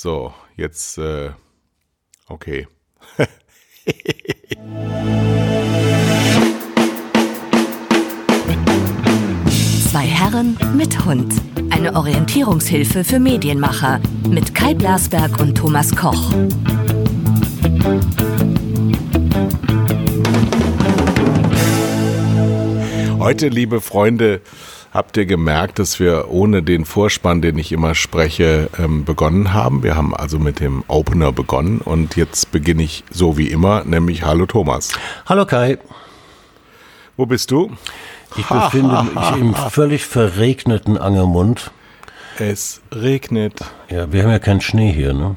So, jetzt, äh, okay. Zwei Herren mit Hund. Eine Orientierungshilfe für Medienmacher mit Kai Blasberg und Thomas Koch. Heute, liebe Freunde, habt ihr gemerkt, dass wir ohne den Vorspann, den ich immer spreche, ähm, begonnen haben. Wir haben also mit dem Opener begonnen und jetzt beginne ich so wie immer, nämlich Hallo Thomas. Hallo Kai. Wo bist du? Ich befinde mich im völlig verregneten Angermund. Es regnet. Ja, wir haben ja keinen Schnee hier, ne?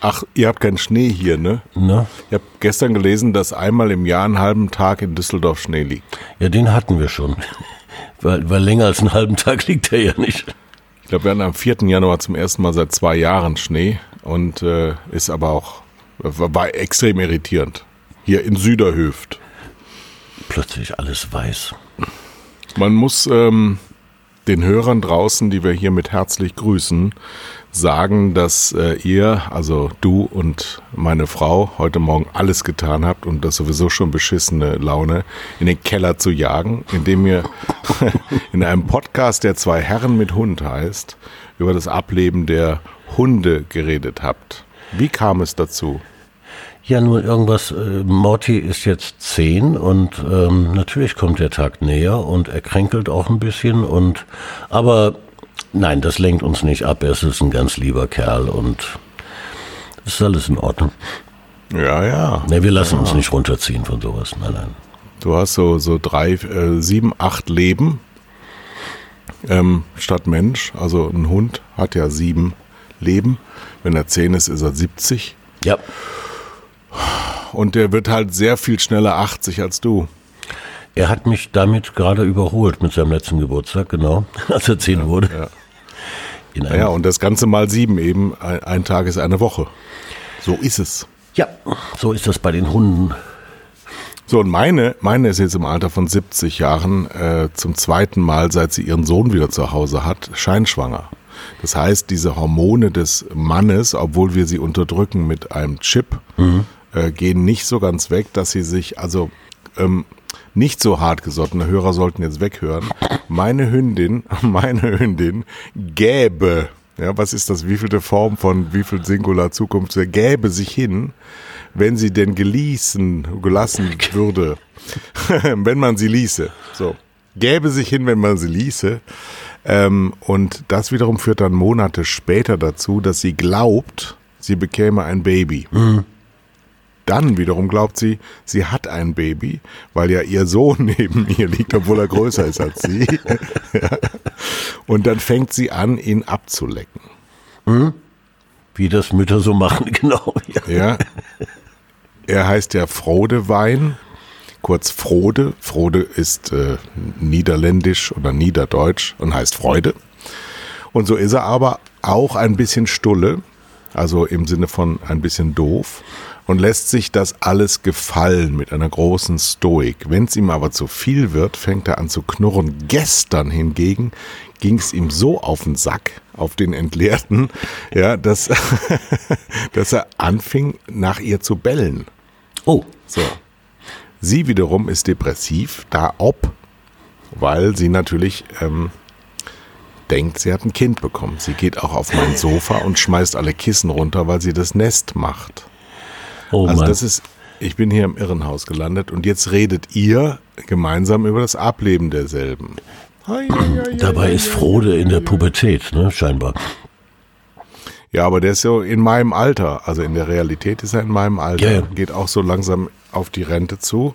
Ach, ihr habt keinen Schnee hier, ne? ne? Ich habe gestern gelesen, dass einmal im Jahr einen halben Tag in Düsseldorf Schnee liegt. Ja, den hatten wir schon. Weil, weil länger als einen halben Tag liegt er ja nicht. Ich glaube, wir hatten am 4. Januar zum ersten Mal seit zwei Jahren Schnee und äh, ist aber auch, war extrem irritierend. Hier in Süderhöft. Plötzlich alles weiß. Man muss ähm, den Hörern draußen, die wir hier mit herzlich grüßen, sagen, dass äh, ihr, also du und meine Frau, heute Morgen alles getan habt, um das sowieso schon beschissene Laune in den Keller zu jagen, indem ihr in einem Podcast, der zwei Herren mit Hund heißt, über das Ableben der Hunde geredet habt. Wie kam es dazu? Ja, nur irgendwas, äh, Morty ist jetzt zehn und ähm, natürlich kommt der Tag näher und er kränkelt auch ein bisschen und aber nein, das lenkt uns nicht ab. Er ist ein ganz lieber Kerl und das ist alles in Ordnung. Ja, ja. Ne, wir lassen ja. uns nicht runterziehen von sowas. Nein, nein. Du hast so, so drei, äh, sieben, acht Leben ähm, statt Mensch. Also ein Hund hat ja sieben Leben. Wenn er zehn ist, ist er 70. Ja. Und der wird halt sehr viel schneller 80 als du. Er hat mich damit gerade überholt mit seinem letzten Geburtstag, genau, als er zehn ja, wurde. Ja. Ja, und das Ganze mal sieben eben, ein, ein Tag ist eine Woche. So ist es. Ja, so ist das bei den Hunden. So, und meine, meine ist jetzt im Alter von 70 Jahren äh, zum zweiten Mal, seit sie ihren Sohn wieder zu Hause hat, scheinschwanger. Das heißt, diese Hormone des Mannes, obwohl wir sie unterdrücken mit einem Chip, mhm. äh, gehen nicht so ganz weg, dass sie sich, also ähm, nicht so hartgesottene Hörer sollten jetzt weghören. Meine Hündin, meine Hündin gäbe, ja, was ist das, wievielte Form von wie viel Singular Zukunft, gäbe sich hin, wenn sie denn geließen, gelassen würde, wenn man sie ließe. So. Gäbe sich hin, wenn man sie ließe. Ähm, und das wiederum führt dann Monate später dazu, dass sie glaubt, sie bekäme ein Baby. Mhm. Dann wiederum glaubt sie, sie hat ein Baby, weil ja ihr Sohn neben ihr liegt, obwohl er größer ist als sie. Und dann fängt sie an, ihn abzulecken. Hm? Wie das Mütter so machen, genau. Ja. Er heißt ja Frodewein, kurz Frode. Frode ist äh, niederländisch oder niederdeutsch und heißt Freude. Und so ist er aber auch ein bisschen stulle, also im Sinne von ein bisschen doof und lässt sich das alles gefallen mit einer großen Stoik. Wenn es ihm aber zu viel wird, fängt er an zu knurren. Gestern hingegen ging es ihm so auf den Sack, auf den Entleerten, ja, dass, dass er anfing, nach ihr zu bellen. Oh. So. Sie wiederum ist depressiv, da ob, weil sie natürlich ähm, denkt, sie hat ein Kind bekommen. Sie geht auch auf mein Sofa und schmeißt alle Kissen runter, weil sie das Nest macht. Oh also Mann. das ist, ich bin hier im Irrenhaus gelandet und jetzt redet ihr gemeinsam über das Ableben derselben. Dabei ist Frode in der Pubertät, ne, scheinbar. Ja, aber der ist so in meinem Alter. Also in der Realität ist er in meinem Alter. Ja, ja. Geht auch so langsam auf die Rente zu.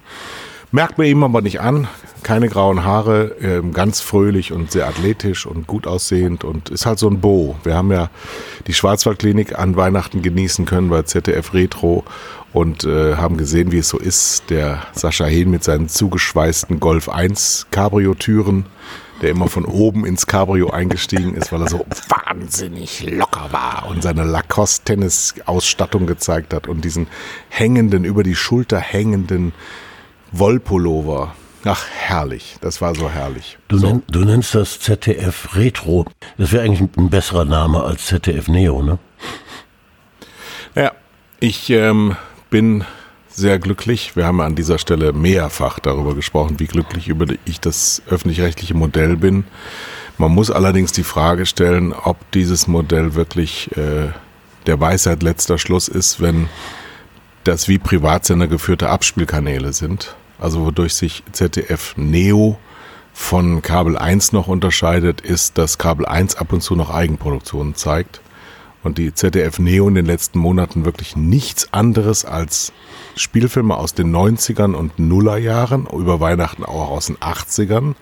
Merkt man ihm aber nicht an. Keine grauen Haare, ähm, ganz fröhlich und sehr athletisch und gut aussehend und ist halt so ein Bo. Wir haben ja die Schwarzwaldklinik an Weihnachten genießen können bei ZDF Retro und äh, haben gesehen, wie es so ist. Der Sascha Hehn mit seinen zugeschweißten Golf 1 Cabrio-Türen, der immer von oben ins Cabrio eingestiegen ist, weil er so wahnsinnig locker war und seine Lacoste-Tennis-Ausstattung gezeigt hat und diesen hängenden, über die Schulter hängenden Wollpullover. Ach, herrlich. Das war so herrlich. Du, so. Nenn, du nennst das ZDF Retro. Das wäre eigentlich ein besserer Name als ZDF Neo, ne? Ja, ich ähm, bin sehr glücklich. Wir haben an dieser Stelle mehrfach darüber gesprochen, wie glücklich über ich das öffentlich-rechtliche Modell bin. Man muss allerdings die Frage stellen, ob dieses Modell wirklich äh, der Weisheit letzter Schluss ist, wenn das wie Privatsender geführte Abspielkanäle sind. Also wodurch sich ZDF Neo von Kabel 1 noch unterscheidet, ist, dass Kabel 1 ab und zu noch Eigenproduktionen zeigt und die ZDF Neo in den letzten Monaten wirklich nichts anderes als Spielfilme aus den 90ern und Nullerjahren, über Weihnachten auch aus den 80ern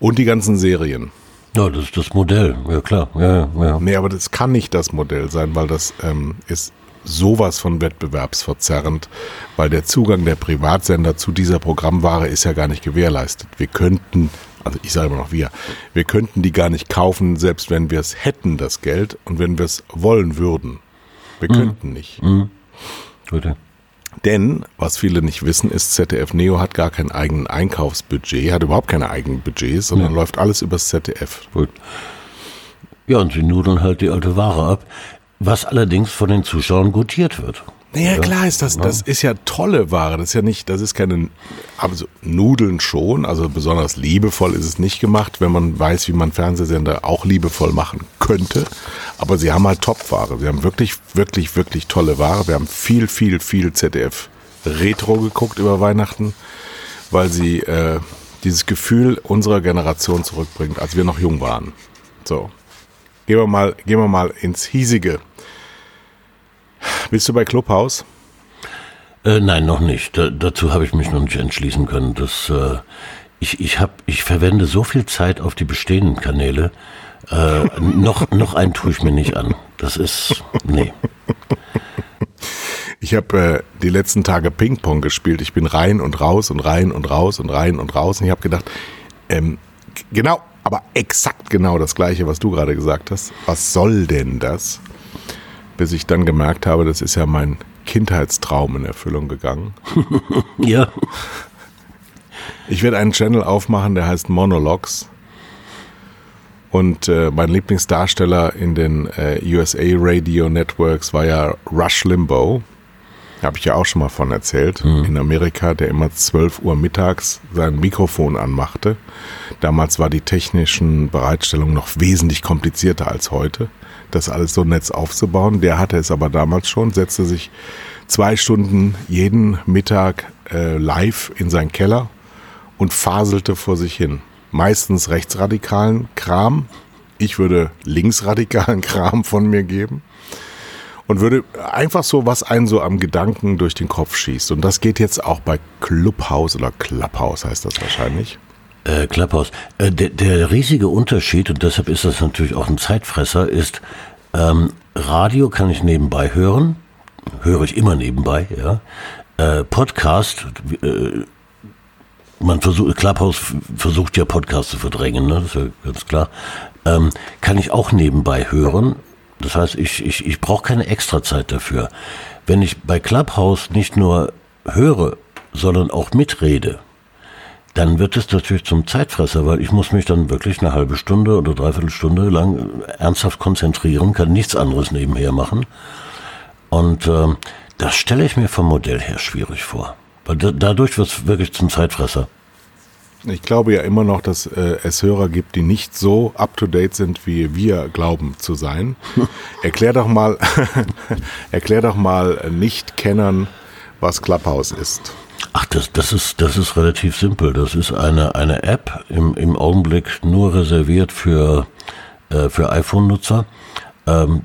und die ganzen Serien. Ja, das ist das Modell, ja klar. Ja, ja. Nee, aber das kann nicht das Modell sein, weil das ähm, ist sowas von wettbewerbsverzerrend, weil der Zugang der Privatsender zu dieser Programmware ist ja gar nicht gewährleistet. Wir könnten, also ich sage immer noch wir, wir könnten die gar nicht kaufen, selbst wenn wir es hätten, das Geld, und wenn wir es wollen würden. Wir mhm. könnten nicht. Mhm. Bitte. Denn, was viele nicht wissen, ist, ZDF Neo hat gar kein eigenes Einkaufsbudget, hat überhaupt keine eigenen Budgets, sondern ja. läuft alles übers ZDF. Gut. Ja, und sie nudeln halt die alte Ware ab, was allerdings von den Zuschauern gutiert wird. Naja, klar ist das, das ist ja tolle Ware. Das ist ja nicht, das ist keine, also Nudeln schon, also besonders liebevoll ist es nicht gemacht, wenn man weiß, wie man Fernsehsender auch liebevoll machen könnte. Aber sie haben halt Top-Ware. Sie haben wirklich, wirklich, wirklich tolle Ware. Wir haben viel, viel, viel ZDF Retro geguckt über Weihnachten, weil sie äh, dieses Gefühl unserer Generation zurückbringt, als wir noch jung waren. So. Gehen wir mal, gehen wir mal ins hiesige bist du bei Clubhouse? Äh, nein, noch nicht. Da, dazu habe ich mich noch nicht entschließen können. Das, äh, ich, ich, hab, ich verwende so viel Zeit auf die bestehenden Kanäle. Äh, noch, noch einen tue ich mir nicht an. Das ist. Nee. Ich habe äh, die letzten Tage Ping-Pong gespielt. Ich bin rein und raus und rein und raus und rein und raus. Und ich habe gedacht, ähm, genau, aber exakt genau das Gleiche, was du gerade gesagt hast. Was soll denn das? Bis ich dann gemerkt habe, das ist ja mein Kindheitstraum in Erfüllung gegangen. ja. Ich werde einen Channel aufmachen, der heißt Monologues. Und äh, mein Lieblingsdarsteller in den äh, USA Radio Networks war ja Rush Limbaugh. Habe ich ja auch schon mal von erzählt. Mhm. In Amerika, der immer 12 Uhr mittags sein Mikrofon anmachte. Damals war die technischen Bereitstellung noch wesentlich komplizierter als heute das alles so netz aufzubauen. Der hatte es aber damals schon, setzte sich zwei Stunden jeden Mittag äh, live in seinen Keller und faselte vor sich hin. Meistens rechtsradikalen Kram. Ich würde linksradikalen Kram von mir geben. Und würde einfach so, was einen so am Gedanken durch den Kopf schießt. Und das geht jetzt auch bei Clubhouse oder Clubhouse heißt das wahrscheinlich. Äh, Clubhouse. Äh, der, der riesige Unterschied, und deshalb ist das natürlich auch ein Zeitfresser, ist, ähm, Radio kann ich nebenbei hören, höre ich immer nebenbei, ja. Äh, Podcast, äh, man versucht, Clubhouse versucht ja Podcast zu verdrängen, ne? das ist ja ganz klar. Ähm, kann ich auch nebenbei hören. Das heißt, ich, ich, ich brauche keine Extrazeit dafür. Wenn ich bei Clubhouse nicht nur höre, sondern auch mitrede, dann wird es natürlich zum Zeitfresser, weil ich muss mich dann wirklich eine halbe Stunde oder dreiviertel Stunde lang ernsthaft konzentrieren, kann nichts anderes nebenher machen. Und äh, das stelle ich mir vom Modell her schwierig vor. Weil da, dadurch wird es wirklich zum Zeitfresser. Ich glaube ja immer noch, dass äh, es Hörer gibt, die nicht so up-to-date sind, wie wir glauben zu sein. erklär doch mal, erklär doch mal Nicht-Kennern, was Clubhouse ist. Ach, das, das, ist, das ist relativ simpel. Das ist eine, eine App im, im Augenblick nur reserviert für, äh, für iPhone-Nutzer. Ähm,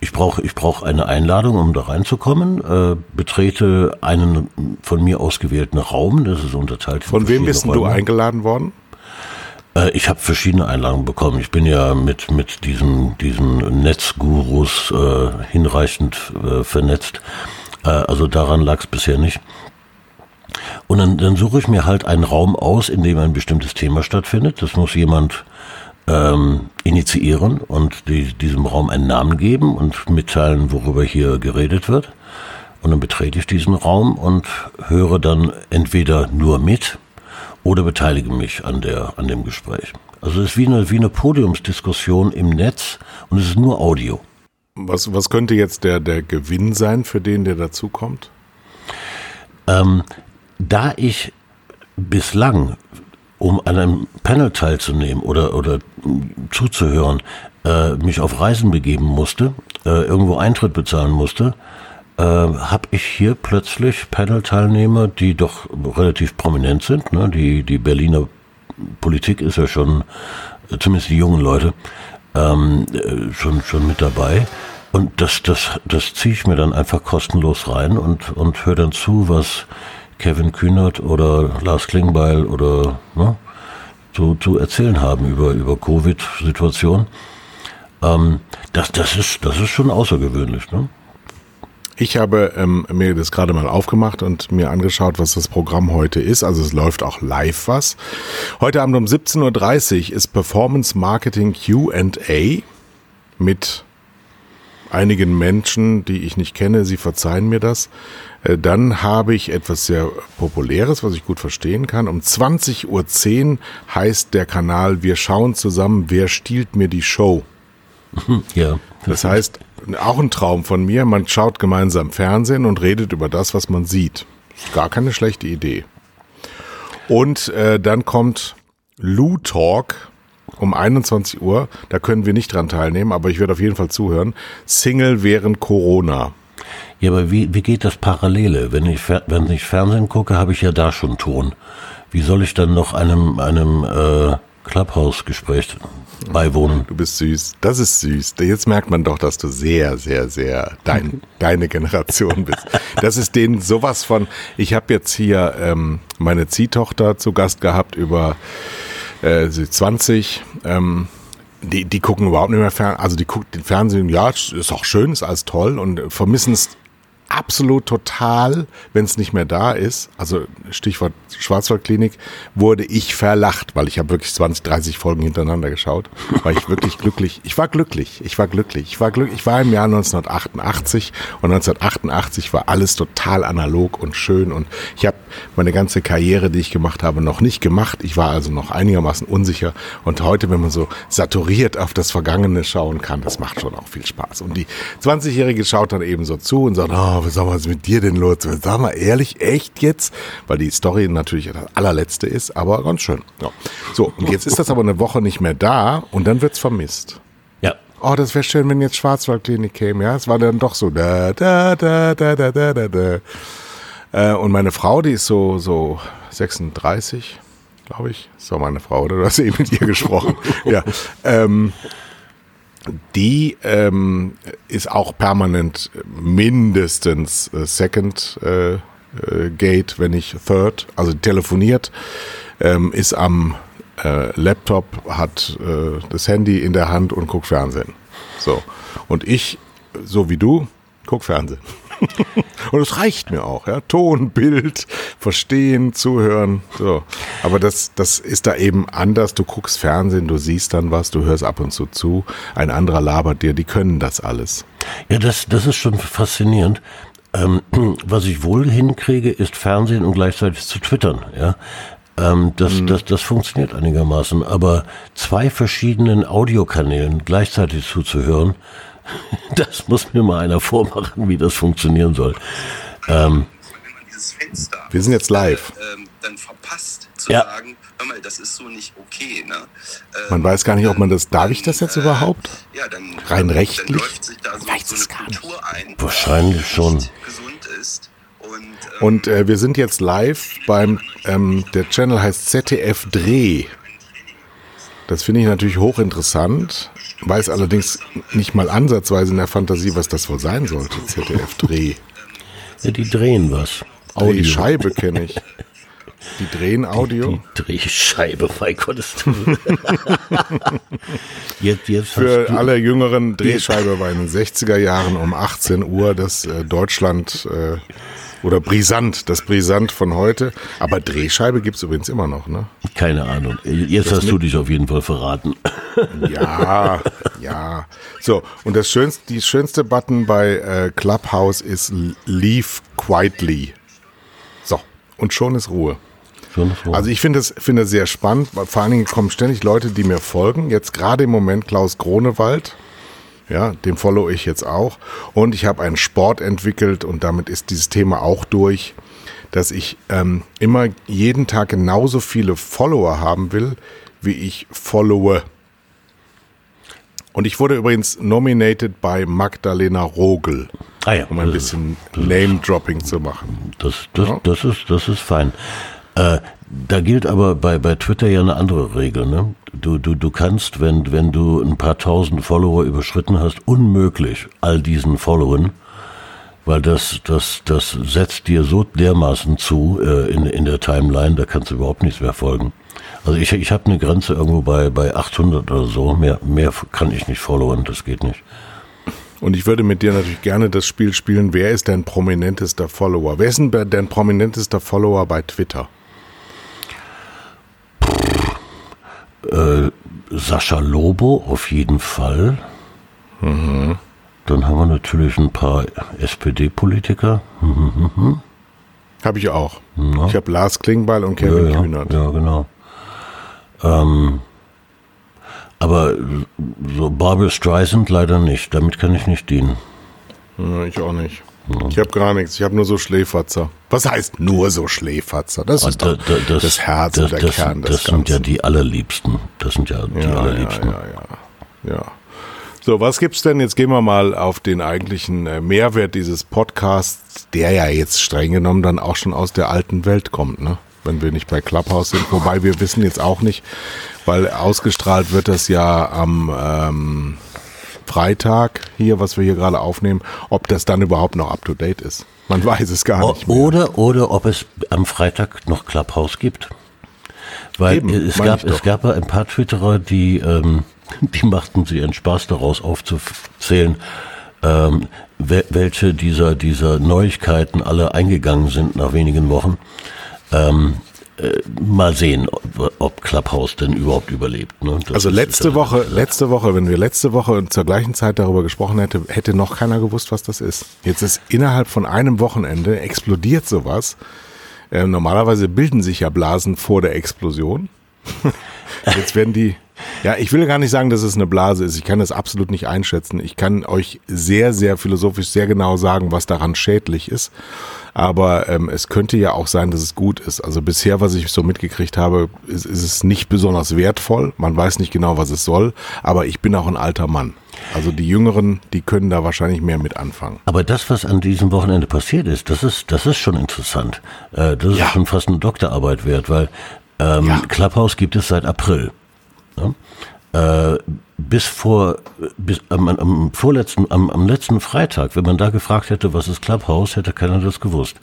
ich brauche ich brauch eine Einladung, um da reinzukommen, äh, betrete einen von mir ausgewählten Raum, das ist unterteilt. Von wem bist Räume. du eingeladen worden? Äh, ich habe verschiedene Einladungen bekommen. Ich bin ja mit, mit diesen, diesen Netzgurus äh, hinreichend äh, vernetzt. Äh, also daran lag es bisher nicht. Und dann, dann suche ich mir halt einen Raum aus, in dem ein bestimmtes Thema stattfindet. Das muss jemand ähm, initiieren und die, diesem Raum einen Namen geben und mitteilen, worüber hier geredet wird. Und dann betrete ich diesen Raum und höre dann entweder nur mit oder beteilige mich an, der, an dem Gespräch. Also es ist wie eine, wie eine Podiumsdiskussion im Netz und es ist nur Audio. Was, was könnte jetzt der, der Gewinn sein für den, der dazukommt? Ähm, da ich bislang, um an einem Panel teilzunehmen oder, oder zuzuhören, äh, mich auf Reisen begeben musste, äh, irgendwo Eintritt bezahlen musste, äh, habe ich hier plötzlich Panel-Teilnehmer, die doch relativ prominent sind. Ne? Die, die Berliner Politik ist ja schon, äh, zumindest die jungen Leute, ähm, äh, schon, schon mit dabei. Und das, das, das ziehe ich mir dann einfach kostenlos rein und, und höre dann zu, was Kevin Kühnert oder Lars Klingbeil oder ne, zu, zu erzählen haben über, über Covid-Situation. Ähm, das, das, ist, das ist schon außergewöhnlich. Ne? Ich habe ähm, mir das gerade mal aufgemacht und mir angeschaut, was das Programm heute ist. Also es läuft auch live was. Heute Abend um 17.30 Uhr ist Performance Marketing QA mit einigen Menschen, die ich nicht kenne. Sie verzeihen mir das. Äh, dann habe ich etwas sehr Populäres, was ich gut verstehen kann. Um 20.10 Uhr heißt der Kanal Wir schauen zusammen, wer stiehlt mir die Show. Ja. Das heißt, auch ein Traum von mir, man schaut gemeinsam Fernsehen und redet über das, was man sieht. Gar keine schlechte Idee. Und äh, dann kommt Lou Talk um 21 Uhr. Da können wir nicht dran teilnehmen, aber ich werde auf jeden Fall zuhören. Single während Corona. Ja, aber wie, wie geht das Parallele? Wenn ich, wenn ich Fernsehen gucke, habe ich ja da schon Ton. Wie soll ich dann noch einem, einem äh, Clubhouse-Gespräch beiwohnen? Du bist süß. Das ist süß. Jetzt merkt man doch, dass du sehr, sehr, sehr dein, deine Generation bist. Das ist denen sowas von. Ich habe jetzt hier ähm, meine Ziehtochter zu Gast gehabt über äh, 20. Ähm, die, die gucken überhaupt nicht mehr Fernsehen, also die gucken den Fernsehen, ja, ist auch schön, ist alles toll und vermissen es absolut total, wenn es nicht mehr da ist. Also Stichwort Schwarzwaldklinik, wurde ich verlacht, weil ich habe wirklich 20, 30 Folgen hintereinander geschaut. War ich wirklich glücklich. Ich war glücklich. Ich war glücklich. Ich war glücklich. Ich war im Jahr 1988 und 1988 war alles total analog und schön und ich habe meine ganze Karriere, die ich gemacht habe, noch nicht gemacht. Ich war also noch einigermaßen unsicher und heute, wenn man so saturiert auf das Vergangene schauen kann, das macht schon auch viel Spaß. Und die 20-Jährige schaut dann eben so zu und sagt, oh, was ist mit dir denn los? Sag mal ehrlich, echt jetzt? Weil die Story natürlich das allerletzte ist, aber ganz schön. Ja. So, und jetzt ist das aber eine Woche nicht mehr da und dann wird's vermisst. Ja. Oh, das wäre schön, wenn jetzt Schwarzwaldklinik käme, ja? Es war dann doch so da, da, da, da, da, da, da, da. Äh, und meine Frau, die ist so, so 36, glaube ich. So meine Frau, oder? Du hast eben mit ihr gesprochen. ja. Ähm, die ähm, ist auch permanent mindestens äh, Second äh, äh, Gate, wenn nicht Third, also telefoniert, ähm, ist am äh, Laptop, hat äh, das Handy in der Hand und guckt Fernsehen. So. Und ich, so wie du, guck Fernsehen. Und es reicht mir auch, ja. Ton, Bild, verstehen, zuhören. So. Aber das, das ist da eben anders. Du guckst Fernsehen, du siehst dann was, du hörst ab und zu zu. Ein anderer labert dir, die können das alles. Ja, das, das ist schon faszinierend. Ähm, was ich wohl hinkriege, ist Fernsehen und gleichzeitig zu twittern, ja. Ähm, das, mhm. das, das funktioniert einigermaßen. Aber zwei verschiedenen Audiokanälen gleichzeitig zuzuhören, Das muss mir mal einer vormachen, wie das funktionieren soll. Ähm, wir sind jetzt live. Äh, dann verpasst zu ja. sagen, hör mal, das ist so nicht okay. Ne? Ähm, man weiß gar nicht, ob man das, darf ich das jetzt äh, überhaupt? Ja, dann, Rein rechtlich? Dann läuft sich da so, so eine Kultur ein, Wahrscheinlich schon. Gesund ist. Und, ähm, und äh, wir sind jetzt live beim, ähm, der Channel heißt ZDF Dreh. Das finde ich natürlich hochinteressant, weiß allerdings nicht mal ansatzweise in der Fantasie, was das wohl sein sollte, ZDF-Dreh. Ja, die drehen was. Audio. Die Scheibe kenne ich. Die drehen Audio? Die, die Drehscheibe, bei Gottes jetzt, jetzt Für alle jüngeren Drehscheibe war in den 60er Jahren um 18 Uhr das äh, Deutschland äh, oder Brisant, das Brisant von heute. Aber Drehscheibe gibt's übrigens immer noch, ne? Keine Ahnung. Jetzt das hast du dich auf jeden Fall verraten. Ja, ja. So, und das schönste, die schönste Button bei äh, Clubhouse ist Leave Quietly. So, und schon ist Ruhe. Also ich finde es finde sehr spannend, vor allen Dingen kommen ständig Leute, die mir folgen. Jetzt gerade im Moment Klaus Gronewald, ja, dem follow ich jetzt auch. Und ich habe einen Sport entwickelt und damit ist dieses Thema auch durch, dass ich ähm, immer jeden Tag genauso viele Follower haben will, wie ich followe. Und ich wurde übrigens nominated bei Magdalena Rogel, Ah ja, um ein bisschen Name-Dropping zu machen. Das, das, Ja. das, ist, das ist fein. Äh, da gilt aber bei, bei Twitter ja eine andere Regel. Ne? Du, du, du kannst, wenn, wenn du ein paar tausend Follower überschritten hast, unmöglich all diesen Followern, weil das, das, das setzt dir so dermaßen zu äh, in, in der Timeline, da kannst du überhaupt nichts mehr folgen. Also ich, ich habe eine Grenze irgendwo bei, bei 800 oder so, mehr, mehr kann ich nicht followen, das geht nicht. Und ich würde mit dir natürlich gerne das Spiel spielen. Wer ist dein prominentester Follower? Wer ist denn dein prominentester Follower bei Twitter? Äh, Sascha Lobo auf jeden Fall. Dann haben wir natürlich ein paar SPD-Politiker. Habe ich auch. Ich habe Lars Klingbeil und Kevin ja, Kühnert. ja, genau. Ähm, aber so Barbara Streisand leider nicht. Damit kann ich nicht dienen. Ja, ich auch nicht. Ich habe gar nichts. Ich habe nur so Schläferzer. Was heißt nur so Schläferzer? Das ist Da- da- das, Herz das, und der das, Kern des das sind ja die allerliebsten. Das sind ja die ja, ja, allerliebsten. ja, ja, ja. So, was gibt's denn? Jetzt gehen wir mal auf den eigentlichen äh, Mehrwert dieses Podcasts, der ja jetzt streng genommen dann auch schon aus der alten Welt kommt, ne? Wenn wir nicht bei Clubhouse sind. Wobei wir wissen jetzt auch nicht, weil ausgestrahlt wird das ja am ähm, Freitag hier, was wir hier gerade aufnehmen, ob das dann überhaupt noch up to date ist. Man weiß es gar O- nicht mehr. Oder, oder ob es am Freitag noch Clubhouse gibt. Weil Eben, es, gab, es gab ja ein paar Twitterer, die, ähm, die machten sich einen Spaß daraus aufzuzählen, ähm, wel- welche dieser, dieser Neuigkeiten alle eingegangen sind nach wenigen Wochen. Ähm, äh, mal sehen, ob, ob Clubhouse denn überhaupt überlebt. Ne? Also letzte Woche, letzte Woche, wenn wir letzte Woche zur gleichen Zeit darüber gesprochen hätte, hätte noch keiner gewusst, was das ist. Jetzt ist innerhalb von einem Wochenende explodiert sowas. Äh, normalerweise bilden sich ja Blasen vor der Explosion. Jetzt werden die, ja, ich will gar nicht sagen, dass es eine Blase ist. Ich kann das absolut nicht einschätzen. Ich kann euch sehr, sehr philosophisch sehr genau sagen, was daran schädlich ist. Aber ähm, es könnte ja auch sein, dass es gut ist. Also bisher, was ich so mitgekriegt habe, ist, ist es nicht besonders wertvoll. Man weiß nicht genau, was es soll. Aber ich bin auch ein alter Mann. Also die Jüngeren, die können da wahrscheinlich mehr mit anfangen. Aber das, was an diesem Wochenende passiert ist, das ist, das ist schon interessant. Äh, das Ja. ist schon fast eine Doktorarbeit wert, weil ähm, Ja. Clubhouse gibt es seit April. Ja? Äh, bis vor, bis am, am vorletzten, am, am letzten Freitag, wenn man da gefragt hätte, was ist Clubhouse, hätte keiner das gewusst.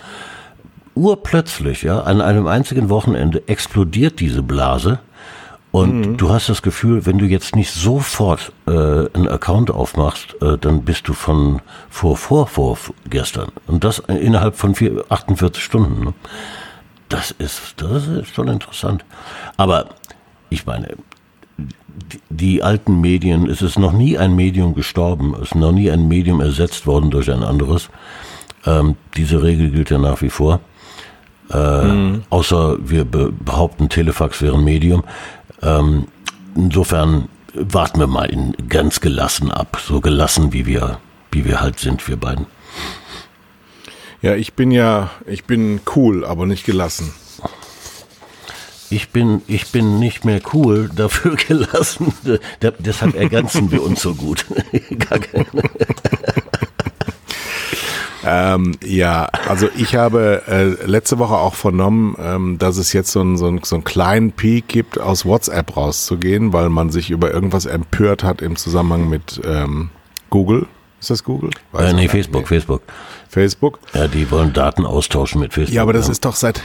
Urplötzlich, ja, an einem einzigen Wochenende explodiert diese Blase. Und du hast das Gefühl, wenn du jetzt nicht sofort äh, einen Account aufmachst, äh, dann bist du von vor, vor, vor gestern. Und das innerhalb von vier, 48 Stunden. Ne? Das ist, das ist schon interessant. Aber ich meine, die, alten Medien, es ist noch nie ein Medium gestorben, es ist noch nie ein Medium ersetzt worden durch ein anderes. Ähm, diese Regel gilt ja nach wie vor. Äh, Außer wir be behaupten, Telefax wäre ein Medium. Ähm, insofern warten wir mal in, ganz gelassen ab, so gelassen wie wir, wie wir halt sind, wir beiden. Ja, ich bin ja, ich bin cool, aber nicht gelassen. Ich bin, ich bin nicht mehr cool, dafür gelassen. Da, deshalb ergänzen wir uns so gut. Gar keine. Ähm, ja, also ich habe äh, letzte Woche auch vernommen, ähm, dass es jetzt so, ein, so, ein, so einen kleinen Peak gibt, aus WhatsApp rauszugehen, weil man sich über irgendwas empört hat im Zusammenhang mit ähm, Google. Ist das Google? Weiß Äh, nee, nicht. Facebook, Facebook. Facebook. Ja, die wollen Daten austauschen mit Facebook. Ja, aber das ist doch seit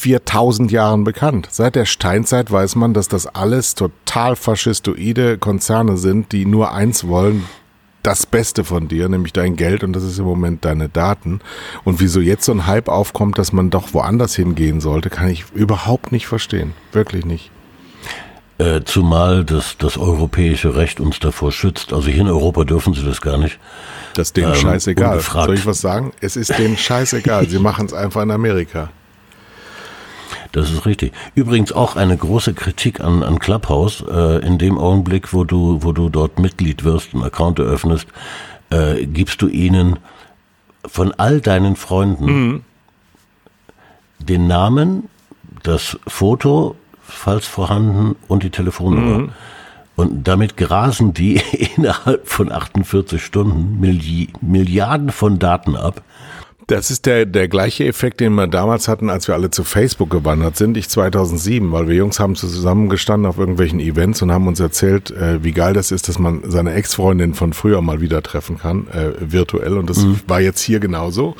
4000 Jahren bekannt. Seit der Steinzeit weiß man, dass das alles total faschistoide Konzerne sind, die nur eins wollen, das Beste von dir, nämlich dein Geld und das ist im Moment deine Daten. Und wieso jetzt so ein Hype aufkommt, dass man doch woanders hingehen sollte, kann ich überhaupt nicht verstehen. Wirklich nicht. Äh, zumal das, das europäische Recht uns davor schützt. Also hier in Europa dürfen sie das gar nicht. Das ist denen Ähm, scheißegal. ungefragt. Soll ich was sagen? Es ist denen scheißegal. Sie machen es einfach in Amerika. Das ist richtig. Übrigens auch eine große Kritik an, an Clubhouse. Äh, in dem Augenblick, wo du, wo du dort Mitglied wirst, einen Account eröffnest, äh, gibst du ihnen von all deinen Freunden mhm. den Namen, das Foto, falls vorhanden, und die Telefonnummer. Mhm. Und damit grasen die innerhalb von 48 Stunden Milliarden von Daten ab. Das ist der, der gleiche Effekt, den wir damals hatten, als wir alle zu Facebook gewandert sind. Ich 2007, weil wir Jungs haben zusammengestanden auf irgendwelchen Events und haben uns erzählt, äh, wie geil das ist, dass man seine Ex-Freundin von früher mal wieder treffen kann, äh, virtuell. Und das mhm. war jetzt hier genauso.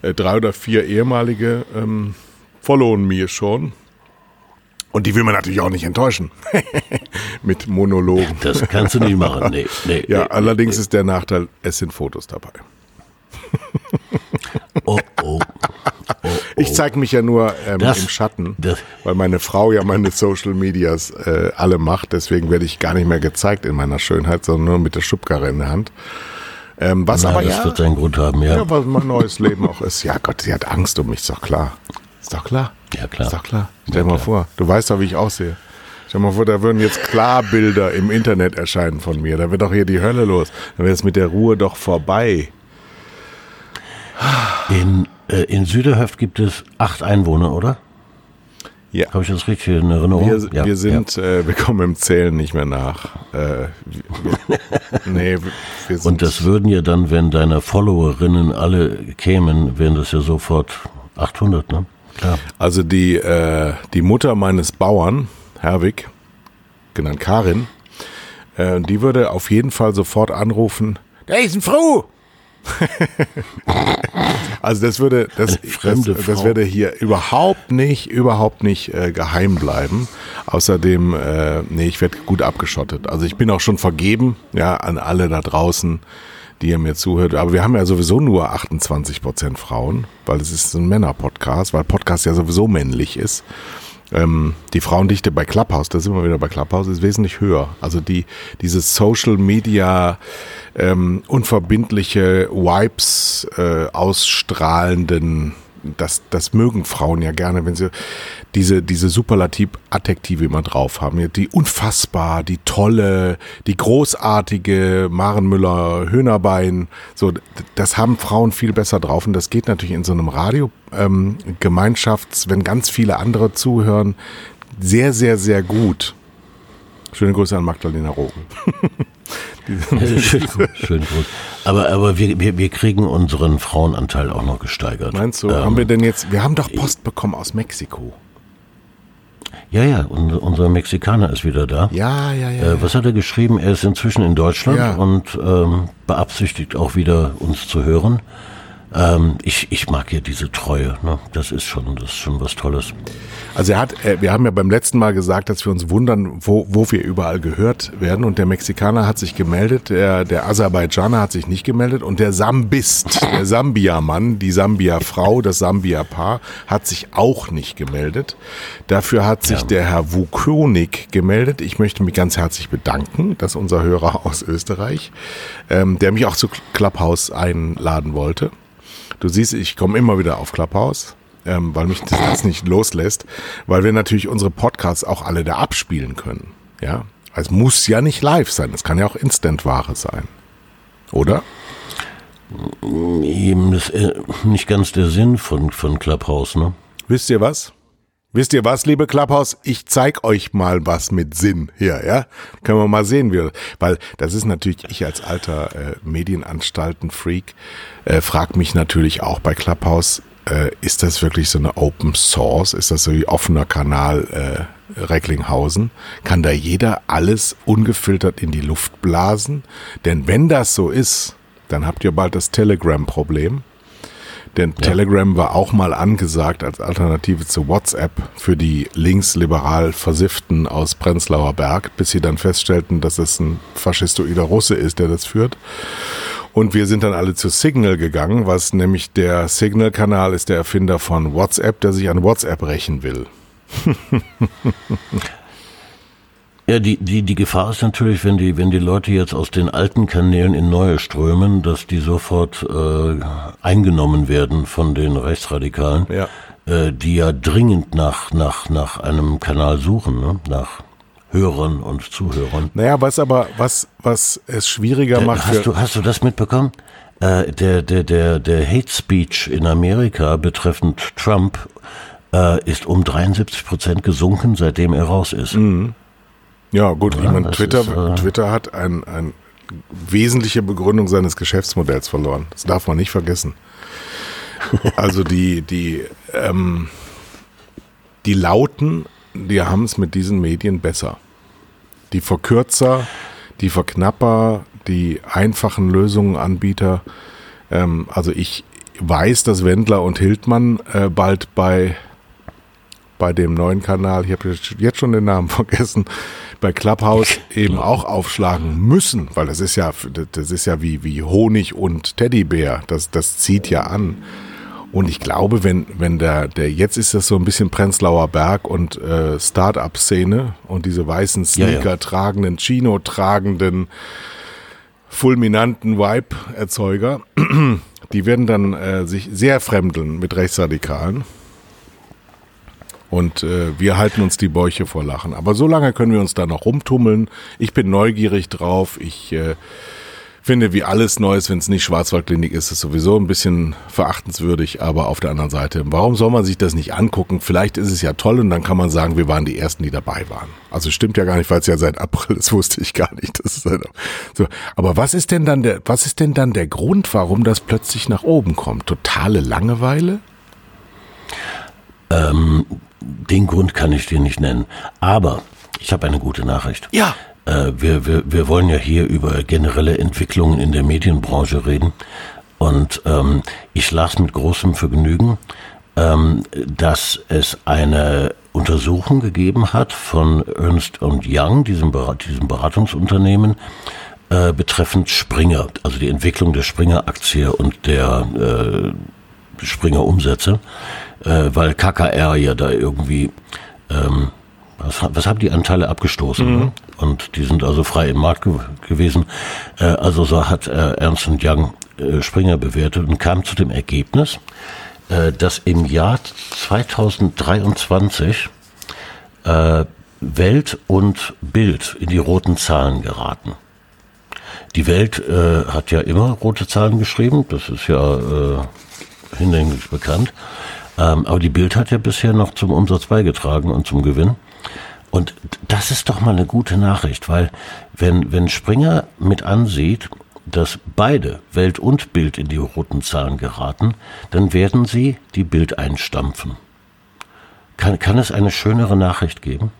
Äh, drei oder vier ehemalige ähm, followen mir schon. Und die will man natürlich auch nicht enttäuschen. Mit Monologen. Das kannst du nicht machen. Nee, nee, ja, nee, allerdings nee. ist der Nachteil, es sind Fotos dabei. Oh, oh. Oh, oh. Ich zeige mich ja nur ähm, das, im Schatten, das. weil meine Frau ja meine Social Medias äh, alle macht. Deswegen werde ich gar nicht mehr gezeigt in meiner Schönheit, sondern nur mit der Schubkarre in der Hand. Ähm, was Na, aber das ja, wird seinen Grund haben, ja. Ja, was mein neues Leben auch ist. Ja Gott, sie hat Angst um mich, ist doch klar. Ist doch klar. Ja, klar. Ist doch klar. Stell dir mal vor, du weißt doch, wie ich aussehe. Stell dir mal vor, da würden jetzt Klarbilder im Internet erscheinen von mir. Da wird doch hier die Hölle los. Dann wäre es mit der Ruhe doch vorbei. In, äh, in Süderhöft gibt es acht Einwohner, oder? Ja. Habe ich das richtig in Erinnerung? Wir, ja, wir sind, ja. äh, wir kommen im Zählen nicht mehr nach. Äh, wir, nee, wir sind Und das würden ja dann, wenn deine Followerinnen alle kämen, wären das ja sofort 800, ne? Klar. Also die, äh, die Mutter meines Bauern, Herwig, genannt Karin, äh, die würde auf jeden Fall sofort anrufen, da ist ein Frau! also das würde, das, das, das, würde hier überhaupt nicht, überhaupt nicht äh, geheim bleiben. Außerdem, äh, nee, ich werde gut abgeschottet. Also ich bin auch schon vergeben, ja, an alle da draußen, die ihr mir zuhört. Aber wir haben ja sowieso nur 28 Prozent Frauen, weil es ist ein Männer-Podcast, weil Podcast ja sowieso männlich ist. Ähm, die Frauendichte bei Clubhouse, da sind wir wieder bei Clubhouse, ist wesentlich höher. Also die, diese Social Media ähm, unverbindliche Wipes äh, ausstrahlenden das, das mögen Frauen ja gerne, wenn sie diese, diese Superlativ-Adjektive immer drauf haben. Die unfassbar, die tolle, die großartige Maren Müller, Höhnerbein, so, das haben Frauen viel besser drauf. Und das geht natürlich in so einem Radio, ähm, wenn ganz viele andere zuhören, sehr, sehr, sehr gut. Schöne Grüße an Magdalena Rogen. schön, schön gut. Aber, aber wir, wir, wir kriegen unseren Frauenanteil auch noch gesteigert. Meinst du, ähm, haben wir denn jetzt, wir haben doch Post bekommen aus Mexiko. Ja, ja, und unser Mexikaner ist wieder da. Ja, ja, ja. Äh, was hat er geschrieben? Er ist inzwischen in Deutschland ja. und ähm, beabsichtigt auch wieder uns zu hören. Ähm, ich, ich mag ja diese Treue. Ne? Das ist schon, das ist schon was Tolles. Also er hat, äh, wir haben ja beim letzten Mal gesagt, dass wir uns wundern, wo, wo wir überall gehört werden. Und der Mexikaner hat sich gemeldet, der, der Aserbaidschaner hat sich nicht gemeldet und der Sambist, der Sambia-Mann, die Sambia-Frau, das Sambia-Paar, hat sich auch nicht gemeldet. Dafür hat sich ja. der Herr Wukonik gemeldet. Ich möchte mich ganz herzlich bedanken, dass unser Hörer aus Österreich, ähm, der mich auch zu Clubhouse einladen wollte. Du siehst, ich komme immer wieder auf Clubhouse, ähm, weil mich das nicht loslässt, weil wir natürlich unsere Podcasts auch alle da abspielen können. Ja, es muss ja nicht live sein, es kann ja auch Instant-Ware sein, oder? Eben, das ist nicht ganz der Sinn von, von Clubhouse, ne? Wisst ihr was? Wisst ihr was, liebe Clubhouse? Ich zeig euch mal was mit Sinn hier, ja? Können wir mal sehen, wie, weil das ist natürlich, ich als alter äh, Medienanstalten-Freak, äh, frag mich natürlich auch bei Clubhouse, äh, ist das wirklich so eine Open Source? Ist das so wie offener Kanal äh, Recklinghausen? Kann da jeder alles ungefiltert in die Luft blasen? Denn wenn das so ist, dann habt ihr bald das Telegram-Problem denn ja. Telegram war auch mal angesagt als Alternative zu WhatsApp für die linksliberal Versifften aus Prenzlauer Berg, bis sie dann feststellten, dass es ein faschistoider Russe ist, der das führt. Und wir sind dann alle zu Signal gegangen, was nämlich der Signal-Kanal ist der Erfinder von WhatsApp, der sich an WhatsApp rächen will. Ja, die, die, die Gefahr ist natürlich, wenn die, wenn die Leute jetzt aus den alten Kanälen in neue strömen, dass die sofort äh, eingenommen werden von den Rechtsradikalen. Ja. äh, die ja dringend nach, nach, nach einem Kanal suchen, ne? nach Hörern und Zuhörern. Naja, was aber, was, was es schwieriger Der, macht. hast, du, hast du das mitbekommen? Äh, der, der, der, der Hate Speech in Amerika betreffend Trump äh, ist um 73 Prozent gesunken, seitdem er raus ist. Ja, gut, ich Ja, meine, das Twitter, ist, äh, Twitter hat ein, ein wesentliche Begründung seines Geschäftsmodells verloren. Das darf man nicht vergessen. Also die, die, ähm, die Lauten, die haben es mit diesen Medien besser. Die Verkürzer, die Verknapper, die einfachen Lösungenanbieter. Ähm, also ich weiß, dass Wendler und Hildmann äh, bald bei bei dem neuen Kanal, ich habe jetzt schon den Namen vergessen, bei Clubhouse eben auch aufschlagen müssen, weil das ist ja, das ist ja wie, wie Honig und Teddybär, das, das zieht ja an. Und ich glaube, wenn, wenn der, der, jetzt ist das so ein bisschen Prenzlauer Berg und äh, Start-up-Szene und diese weißen. Sneaker tragenden, Chino tragenden, fulminanten Vibe-Erzeuger, die werden dann äh, sich sehr fremdeln mit Rechtsradikalen. Und äh, wir halten uns die Bäuche vor Lachen. Aber so lange können wir uns da noch rumtummeln. Ich bin neugierig drauf. Ich äh, finde, wie alles Neues, wenn es nicht Schwarzwaldklinik ist, ist sowieso ein bisschen verachtenswürdig. Aber auf der anderen Seite, warum soll man sich das nicht angucken? Vielleicht ist es ja toll und dann kann man sagen, wir waren die Ersten, die dabei waren. Also stimmt ja gar nicht, weil es ja seit April ist, wusste ich gar nicht. Das ist so. Aber was ist denn dann der, was ist denn dann der Grund, warum das plötzlich nach oben kommt? Totale Langeweile? Den Grund kann ich dir nicht nennen. Aber ich habe eine gute Nachricht. Ja. Äh, wir, wir, wir wollen ja hier über generelle Entwicklungen in der Medienbranche reden. Und ähm, ich las mit großem Vergnügen, ähm, dass es eine Untersuchung gegeben hat von Ernst Young, diesem, diesem Beratungsunternehmen, äh, betreffend Springer, also die Entwicklung der Springer-Aktie und der äh, Springer-Umsätze, äh, weil KKR ja da irgendwie ähm, was, was haben die Anteile abgestoßen? Ne? Und die sind also frei im Markt ge gewesen. Äh, also so hat äh, Ernst Young äh, Springer bewertet und kam zu dem Ergebnis, äh, dass im Jahr 2023 äh, Welt und Bild in die roten Zahlen geraten. Die Welt äh, hat ja immer rote Zahlen geschrieben, das ist ja äh, hinlänglich bekannt. Ähm, aber die Bild hat ja bisher noch zum Umsatz beigetragen und zum Gewinn. Und das ist doch mal eine gute Nachricht, weil wenn, wenn Springer mit ansieht, dass beide Welt und Bild in die roten Zahlen geraten, dann werden sie die Bild einstampfen. Kann, kann es eine schönere Nachricht geben?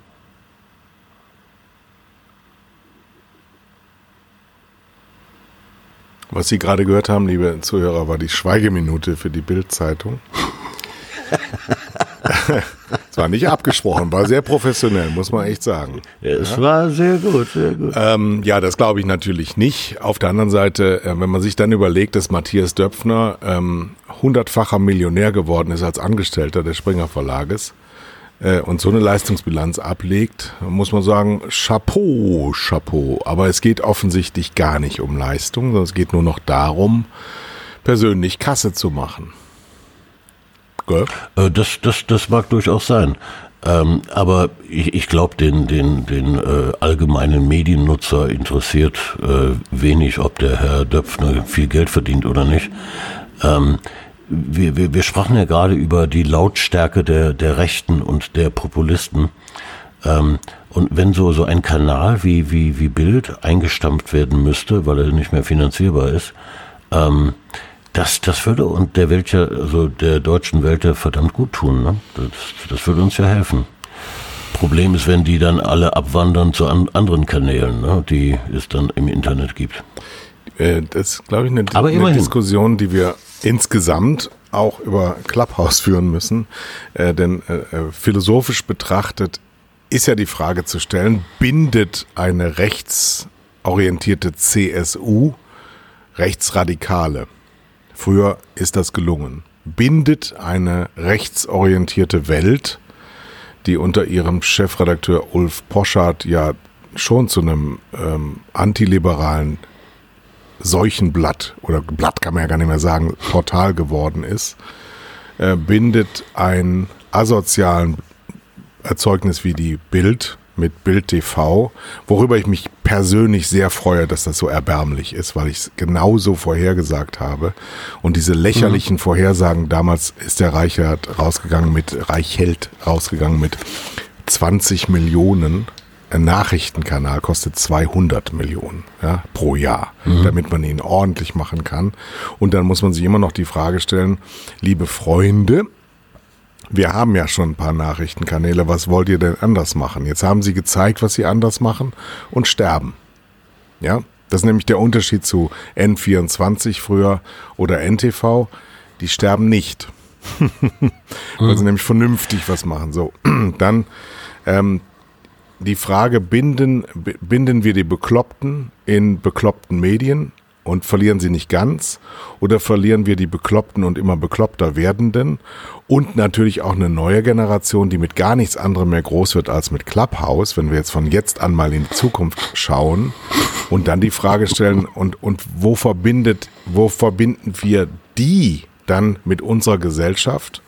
Was Sie gerade gehört haben, liebe Zuhörer, war die Schweigeminute für die Bild-Zeitung. Es war nicht abgesprochen, war sehr professionell, muss man echt sagen. Es war sehr gut, sehr gut. Ähm, ja, das glaube ich natürlich nicht. Auf der anderen Seite, äh, wenn man sich dann überlegt, dass Matthias Döpfner ähm, hundertfacher Millionär geworden ist als Angestellter des Springer Verlages äh, und so eine Leistungsbilanz ablegt, muss man sagen, Chapeau, Chapeau. Aber es geht offensichtlich gar nicht um Leistung, sondern es geht nur noch darum, persönlich Kasse zu machen. Gell? Äh, Das, das, das mag durchaus sein. Ähm, aber ich, ich glaube, den, den, den äh, allgemeinen Mediennutzer interessiert äh, wenig, ob der Herr Döpfner viel Geld verdient oder nicht. Ähm, wir, wir, wir sprachen ja gerade über die Lautstärke der, der Rechten und der Populisten. Ähm, und wenn so, so ein Kanal wie, wie, wie Bild eingestampft werden müsste, weil er nicht mehr finanzierbar ist, ähm, das, das würde und der Welt ja, also der deutschen Welt ja verdammt gut tun. Ne? Das, das würde uns ja helfen. Problem ist, wenn die dann alle abwandern zu an, anderen Kanälen, ne, die es dann im Internet gibt. Äh, Das ist, glaube ich, eine, Aber eine. Diskussion, die wir insgesamt auch über Clubhouse führen müssen. Äh, denn äh, äh, philosophisch betrachtet ist ja die Frage zu stellen, bindet eine rechtsorientierte CSU Rechtsradikale? Früher ist das gelungen. Bindet eine rechtsorientierte Welt, die unter ihrem Chefredakteur Ulf Poschardt ja schon zu einem ähm, antiliberalen Seuchenblatt oder Blatt kann man ja gar nicht mehr sagen, Portal geworden ist. äh, bindet ein asozialen Erzeugnis wie die Bild mit Bild TV, worüber ich mich persönlich sehr freue, dass das so erbärmlich ist, weil ich es genauso vorhergesagt habe. Und diese lächerlichen mhm. Vorhersagen, damals ist der Reichert rausgegangen mit, Reichheld rausgegangen mit 20 Millionen. Ein Nachrichtenkanal kostet 200 Millionen ja, pro Jahr, mhm. damit man ihn ordentlich machen kann. Und dann muss man sich immer noch die Frage stellen, liebe Freunde, wir haben ja schon ein paar Nachrichtenkanäle, was wollt ihr denn anders machen? Jetzt haben sie gezeigt, was sie anders machen und sterben. Ja, das ist nämlich der Unterschied zu N24 früher oder NTV. Die sterben nicht. Weil sie nämlich vernünftig was machen. So, dann ähm, die Frage, binden, binden wir die Bekloppten in bekloppten Medien und verlieren sie nicht ganz? Oder verlieren wir die Bekloppten und immer bekloppter werdenden? Und natürlich auch eine neue Generation, die mit gar nichts anderem mehr groß wird als mit Clubhouse, wenn wir jetzt von jetzt an mal in die Zukunft schauen und dann die Frage stellen und, und wo verbindet, wo verbinden wir die dann mit unserer Gesellschaft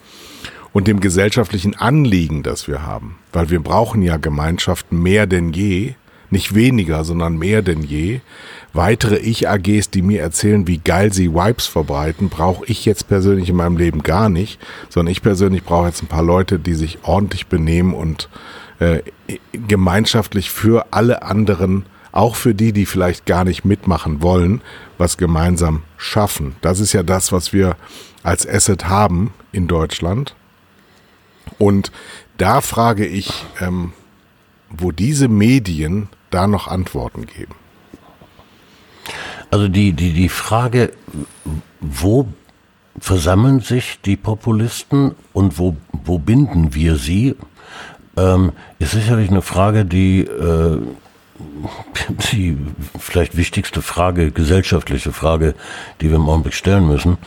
und dem gesellschaftlichen Anliegen, das wir haben? Weil wir brauchen ja Gemeinschaft mehr denn je, nicht weniger, sondern mehr denn je weitere Ich-AGs, die mir erzählen, wie geil sie Vibes verbreiten, brauche ich jetzt persönlich in meinem Leben gar nicht, sondern ich persönlich brauche jetzt ein paar Leute, die sich ordentlich benehmen und äh, gemeinschaftlich für alle anderen, auch für die, die vielleicht gar nicht mitmachen wollen, was gemeinsam schaffen. Das ist ja das, was wir als Asset haben in Deutschland. Und da frage ich, ähm, wo diese Medien da noch Antworten geben. Also die, die, die Frage, wo versammeln sich die Populisten und wo, wo binden wir sie, ähm, ist sicherlich eine Frage, die äh, die vielleicht wichtigste Frage, gesellschaftliche Frage, die wir im Augenblick stellen müssen,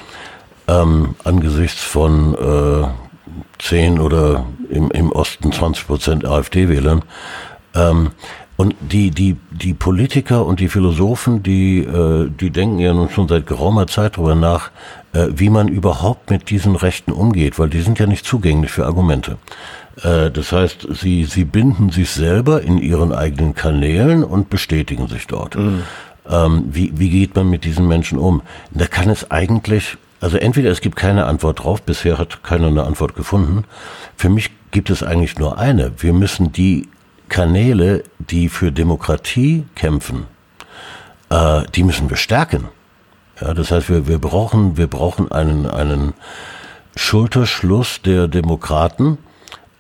ähm, angesichts von äh, 10 oder im, im Osten 20 Prozent AfD-Wählern. Ähm, und die, die, die Politiker und die Philosophen, die, äh, die denken ja nun schon seit geraumer Zeit darüber nach, äh, wie man überhaupt mit diesen Rechten umgeht, weil die sind ja nicht zugänglich für Argumente. Äh, das heißt, sie, sie binden sich selber in ihren eigenen Kanälen und bestätigen sich dort. Mhm. Ähm, wie, wie geht man mit diesen Menschen um? Da kann es eigentlich, also entweder es gibt keine Antwort drauf, bisher hat keiner eine Antwort gefunden. Für mich gibt es eigentlich nur eine. Wir müssen die Kanäle, die für Demokratie kämpfen, äh, die müssen wir stärken. Ja, das heißt, wir, wir brauchen, wir brauchen einen, einen Schulterschluss der Demokraten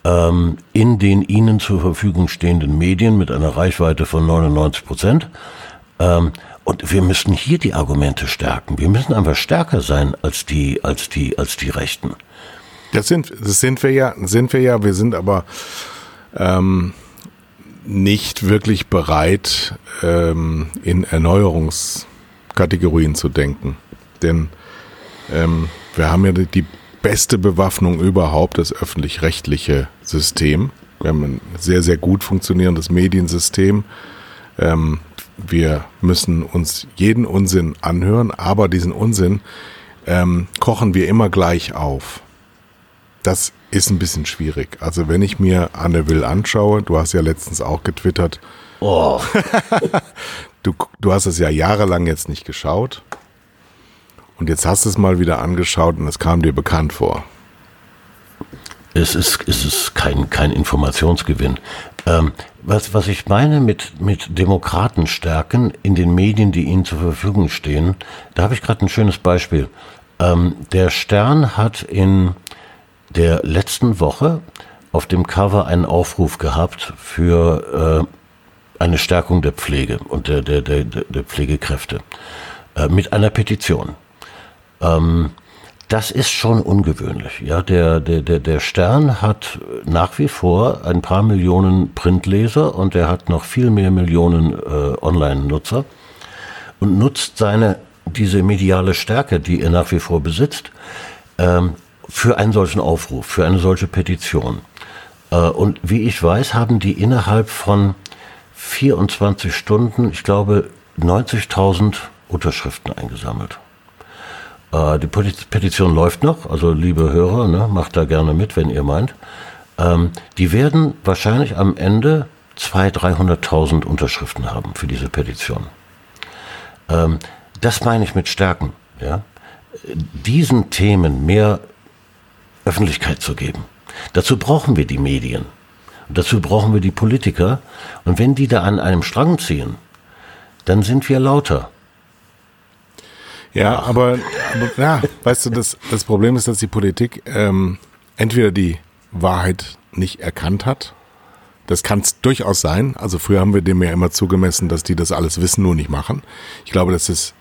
ähm, in den ihnen zur Verfügung stehenden Medien mit einer Reichweite von 99 Prozent. Ähm, und wir müssen hier die Argumente stärken. Wir müssen einfach stärker sein als die, als die, als die Rechten. Das sind, das sind wir ja, sind wir ja. Wir sind aber ähm, nicht wirklich bereit, ähm, in Erneuerungskategorien zu denken. Denn ähm, wir haben ja die beste Bewaffnung überhaupt, das öffentlich-rechtliche System. Wir haben ein sehr, sehr gut funktionierendes Mediensystem. Ähm, wir müssen uns jeden Unsinn anhören, aber diesen Unsinn ähm, kochen wir immer gleich auf. Das ist ein bisschen schwierig. Also wenn ich mir Anne Will anschaue, du hast ja letztens auch getwittert. Oh. du, du hast es ja jahrelang jetzt nicht geschaut. Und jetzt hast du es mal wieder angeschaut und es kam dir bekannt vor. Es ist, es ist kein, kein Informationsgewinn. Ähm, was, was ich meine mit, mit Demokraten stärken in den Medien, die ihnen zur Verfügung stehen, da habe ich gerade ein schönes Beispiel. Ähm, der Stern hat in der letzten Woche auf dem Cover einen Aufruf gehabt für äh, eine Stärkung der Pflege und der, der, der, der Pflegekräfte äh, mit einer Petition. Ähm, das ist schon ungewöhnlich. Ja, der, der, der, der Stern hat nach wie vor ein paar Millionen Printleser und er hat noch viel mehr Millionen äh, Online-Nutzer und nutzt seine, diese mediale Stärke, die er nach wie vor besitzt, ähm, für einen solchen Aufruf, für eine solche Petition. Äh, und wie ich weiß, haben die innerhalb von 24 Stunden, ich glaube, 90.000 Unterschriften eingesammelt. Äh, die Petition läuft noch, also liebe Hörer, ne, macht da gerne mit, wenn ihr meint. Ähm, die werden wahrscheinlich am Ende 200.000, 300.000 Unterschriften haben für diese Petition. Ähm, das meine ich mit Stärken. Ja? Diesen Themen mehr Öffentlichkeit zu geben. Dazu brauchen wir die Medien. Und dazu brauchen wir die Politiker. Und wenn die da an einem Strang ziehen, dann sind wir lauter. Ja, aber, aber ja, weißt du, das, das Problem ist, dass die Politik ähm, entweder die Wahrheit nicht erkannt hat. Das kann es durchaus sein. Also früher haben wir dem ja immer zugemessen, dass die das alles wissen, nur nicht machen. Ich glaube, das ist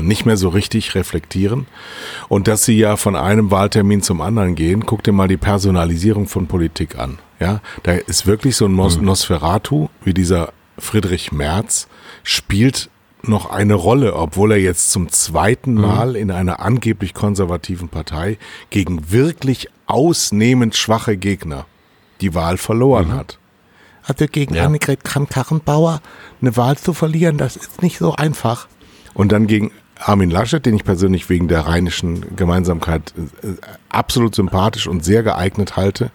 nicht mehr so richtig reflektieren. Und dass sie ja von einem Wahltermin zum anderen gehen, guck dir mal die Personalisierung von Politik an. Ja, da ist wirklich so ein Nos mhm. Nosferatu, wie dieser Friedrich Merz, spielt noch eine Rolle, obwohl er jetzt zum zweiten mhm. Mal in einer angeblich konservativen Partei gegen wirklich ausnehmend schwache Gegner die Wahl verloren mhm. hat. Also gegen ja. Annegret Kramp-Karrenbauer eine Wahl zu verlieren, das ist nicht so einfach. Und dann gegen Armin Laschet, den ich persönlich wegen der rheinischen Gemeinsamkeit äh, absolut sympathisch und sehr geeignet halte.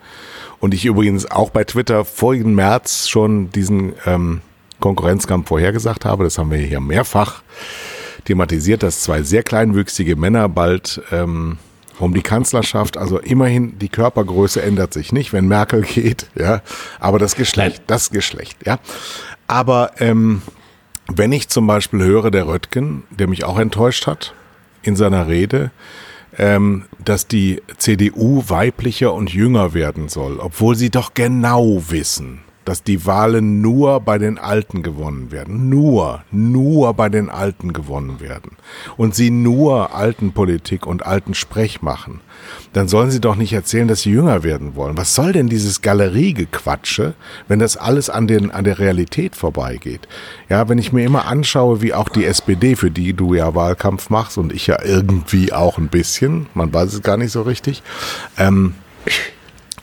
Und ich übrigens auch bei Twitter vorigen März schon diesen ähm, Konkurrenzkampf vorhergesagt habe. Das haben wir hier mehrfach thematisiert, dass zwei sehr kleinwüchsige Männer bald ähm, um die Kanzlerschaft, also immerhin die Körpergröße ändert sich nicht, wenn Merkel geht, ja, aber das Geschlecht, das Geschlecht, ja. Aber ähm, wenn ich zum Beispiel höre, der Röttgen, der mich auch enttäuscht hat in seiner Rede, ähm, dass die CDU weiblicher und jünger werden soll, obwohl sie doch genau wissen, dass die Wahlen nur bei den Alten gewonnen werden. Nur, nur bei den Alten gewonnen werden. Und sie nur Altenpolitik und alten Sprech machen. Dann sollen sie doch nicht erzählen, dass sie jünger werden wollen. Was soll denn dieses Galeriegequatsche, wenn das alles an, den, an der Realität vorbeigeht? Ja, wenn ich mir immer anschaue, wie auch die SPD, für die du ja Wahlkampf machst und ich ja irgendwie auch ein bisschen, man weiß es gar nicht so richtig, ähm,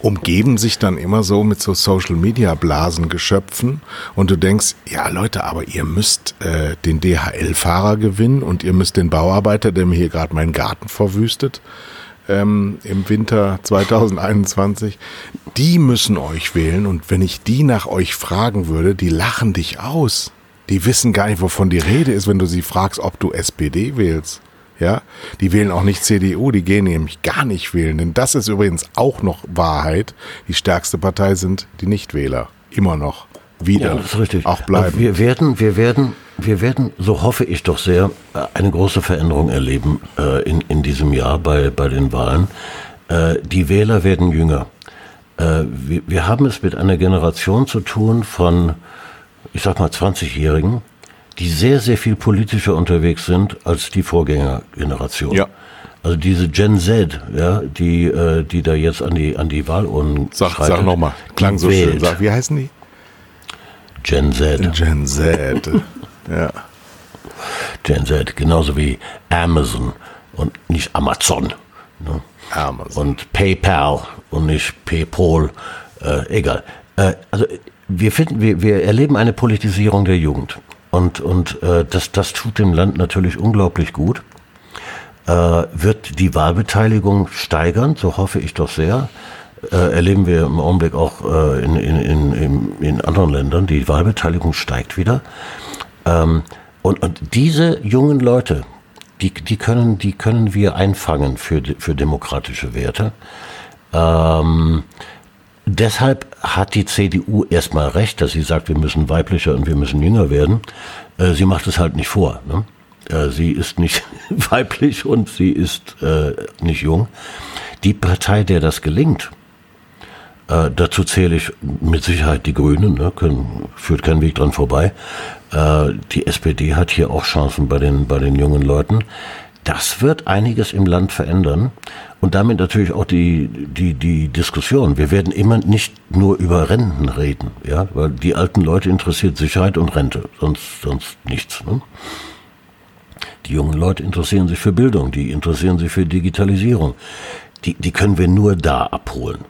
umgeben sich dann immer so mit so Social Media Blasen Geschöpfen und du denkst, ja Leute, aber ihr müsst äh, den DHL-Fahrer gewinnen und ihr müsst den Bauarbeiter, der mir hier gerade meinen Garten verwüstet, ähm, im Winter 2021, die müssen euch wählen und wenn ich die nach euch fragen würde, die lachen dich aus. Die wissen gar nicht, wovon die Rede ist, wenn du sie fragst, ob du SPD wählst. Ja, die wählen auch nicht CDU, die gehen nämlich gar nicht wählen, denn das ist übrigens auch noch Wahrheit. Die stärkste Partei sind die Nichtwähler. Immer noch. Wieder. Ja, das ist richtig. Auch bleiben. wir werden, wir werden, wir werden, so hoffe ich doch sehr, eine große Veränderung erleben äh, in, in diesem Jahr bei, bei den Wahlen. Äh, die Wähler werden jünger. Äh, wir, wir haben es mit einer Generation zu tun von, ich sag mal, 20-Jährigen, die sehr, sehr viel politischer unterwegs sind als die Vorgängergeneration. Ja. Also diese Gen Z, ja, die, äh, die da jetzt an die, an die Wahlurnen Sag, schreitet, sag nochmal, klang so wählt. schön. Sag, wie heißen die? Gen Z. Gen Z, ja. Gen Z, genauso wie Amazon und nicht Amazon. Ne? Amazon. Und PayPal und nicht PayPal, äh, egal. Äh, also wir finden, wir, wir erleben eine Politisierung der Jugend. Und, und äh, das, das tut dem Land natürlich unglaublich gut. Äh, wird die Wahlbeteiligung steigern, so hoffe ich doch sehr. Äh, erleben wir im Augenblick auch äh, in, in, in, in anderen Ländern. Die Wahlbeteiligung steigt wieder. Ähm, und, und diese jungen Leute, die, die, können, die können wir einfangen für, für demokratische Werte. Ähm, Deshalb hat die CDU erstmal recht, dass sie sagt, wir müssen weiblicher und wir müssen jünger werden. Äh, sie macht es halt nicht vor. Ne? Äh, sie ist nicht weiblich und sie ist äh, nicht jung. Die Partei, der das gelingt, äh, dazu zähle ich mit Sicherheit die Grünen, ne? Können, führt kein Weg dran vorbei. Äh, die SPD hat hier auch Chancen bei den, bei den jungen Leuten. Das wird einiges im Land verändern und damit natürlich auch die, die, die Diskussion. Wir werden immer nicht nur über Renten reden, ja, weil die alten Leute interessiert Sicherheit und Rente, sonst, sonst nichts. Ne? Die jungen Leute interessieren sich für Bildung, die interessieren sich für Digitalisierung. Die, die können wir nur da abholen.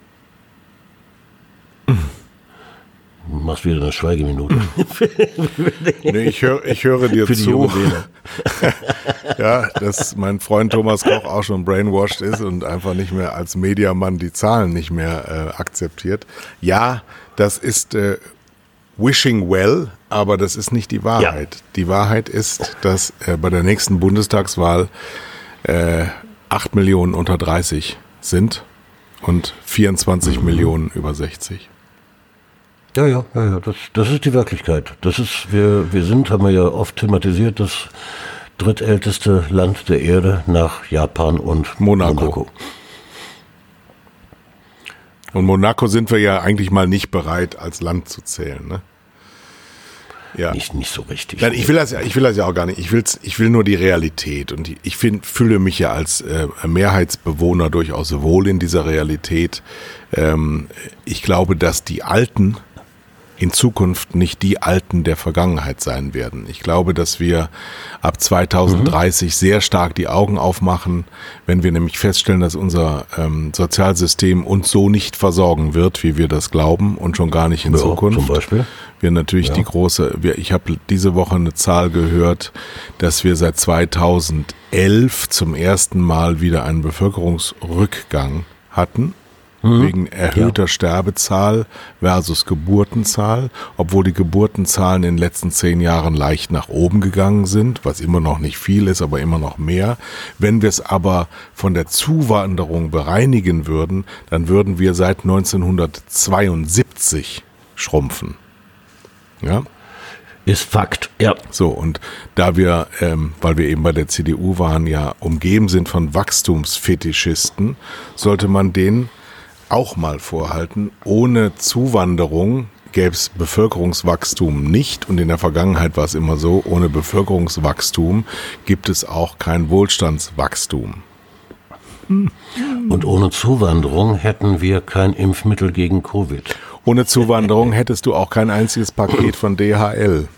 Machst wieder eine Schweigeminute. nee, ich, hör, ich höre dir zu. ja, dass mein Freund Thomas Koch auch schon brainwashed ist und einfach nicht mehr als Mediamann die Zahlen nicht mehr äh, akzeptiert. Ja, das ist äh, wishing well, aber das ist nicht die Wahrheit. Die Wahrheit ist, dass äh, bei der nächsten Bundestagswahl äh, 8 Millionen unter 30 sind und 24 Millionen über 60. Ja, ja, ja, ja. Das, das ist die Wirklichkeit. Das ist, wir, wir sind, haben wir ja oft thematisiert, das drittälteste Land der Erde nach Japan und Monaco. Monaco. Und Monaco sind wir ja eigentlich mal nicht bereit, als Land zu zählen, ne? Ja. Nicht, nicht so richtig. Nein, ich will das ja, ich will das ja auch gar nicht. Ich will's, ich will nur die Realität und ich find, fühle mich ja als äh, Mehrheitsbewohner durchaus wohl in dieser Realität. Ähm, ich glaube, dass die Alten in Zukunft nicht die Alten der Vergangenheit sein werden. Ich glaube, dass wir ab 2030 sehr stark die Augen aufmachen, wenn wir nämlich feststellen, dass unser ähm, Sozialsystem uns so nicht versorgen wird, wie wir das glauben und schon gar nicht in Ja, Zukunft. zum Beispiel. Wir natürlich die große, wir, ich habe diese Woche eine Zahl gehört, dass wir seit 2011 zum ersten Mal wieder einen Bevölkerungsrückgang hatten. Wegen erhöhter Sterbezahl versus Geburtenzahl, obwohl die Geburtenzahlen in den letzten zehn Jahren leicht nach oben gegangen sind, was immer noch nicht viel ist, aber immer noch mehr. Wenn wir es aber von der Zuwanderung bereinigen würden, dann würden wir seit 1972 schrumpfen. Ja, Ist Fakt, ja. so, und da wir, ähm, weil wir eben bei der CDU waren, ja umgeben sind von Wachstumsfetischisten, sollte man denen auch mal vorhalten, ohne Zuwanderung gäbe es Bevölkerungswachstum nicht und in der Vergangenheit war es immer so, ohne Bevölkerungswachstum gibt es auch kein Wohlstandswachstum. Und ohne Zuwanderung hätten wir kein Impfmittel gegen Covid. Ohne Zuwanderung hättest du auch kein einziges Paket von DHL.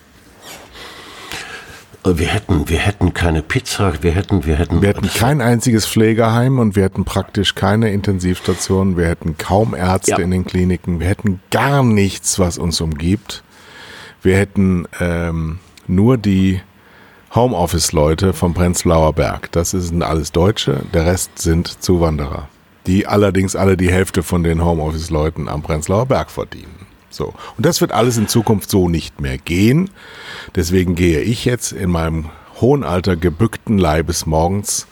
Äh, Wir hätten, wir hätten keine Pizza, wir hätten, wir hätten, Wir hätten kein einziges Pflegeheim und wir hätten praktisch keine Intensivstationen, wir hätten kaum Ärzte Ja. in den Kliniken, wir hätten gar nichts, was uns umgibt. Wir hätten ähm, nur die Homeoffice-Leute vom Prenzlauer Berg. Das sind alles Deutsche, der Rest sind Zuwanderer, die allerdings alle die Hälfte von den Homeoffice-Leuten am Prenzlauer Berg verdienen. So. Und das wird alles in Zukunft so nicht mehr gehen. Deswegen gehe ich jetzt in meinem hohen Alter gebückten Leibes morgens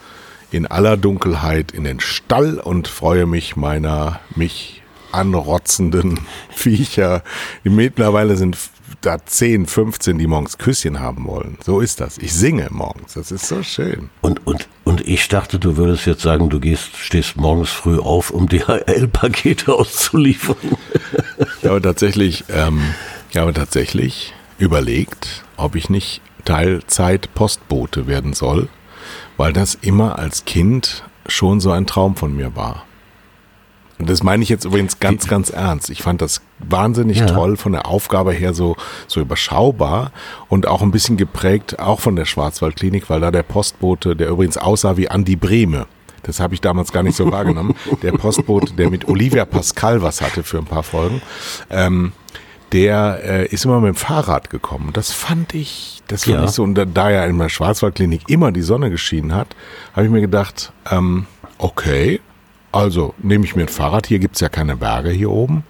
in aller Dunkelheit in den Stall und freue mich meiner mich anrotzenden Viecher. Die mittlerweile sind da 10, 15, die morgens Küsschen haben wollen. So ist das. Ich singe morgens. Das ist so schön. Und, und, und ich dachte, du würdest jetzt sagen, du gehst, stehst morgens früh auf, um DHL-Pakete auszuliefern. Ich habe tatsächlich, ähm, ich habe tatsächlich überlegt, ob ich nicht Teilzeit Postbote werden soll, weil das immer als Kind schon so ein Traum von mir war. Und das meine ich jetzt übrigens ganz, ganz ernst. Ich fand das wahnsinnig Ja. toll von der Aufgabe her so, so überschaubar und auch ein bisschen geprägt, auch von der Schwarzwaldklinik, weil da der Postbote, der übrigens aussah wie Andi Brehme, das habe ich damals gar nicht so wahrgenommen, der Postbote, der mit Olivia Pascal was hatte für ein paar Folgen, ähm, der äh, ist immer mit dem Fahrrad gekommen. Das fand ich, das fand Ja. ich so, und da, da ja in der Schwarzwaldklinik immer die Sonne geschienen hat, habe ich mir gedacht, ähm, okay, also nehme ich mir ein Fahrrad, hier gibt's ja keine Berge hier oben.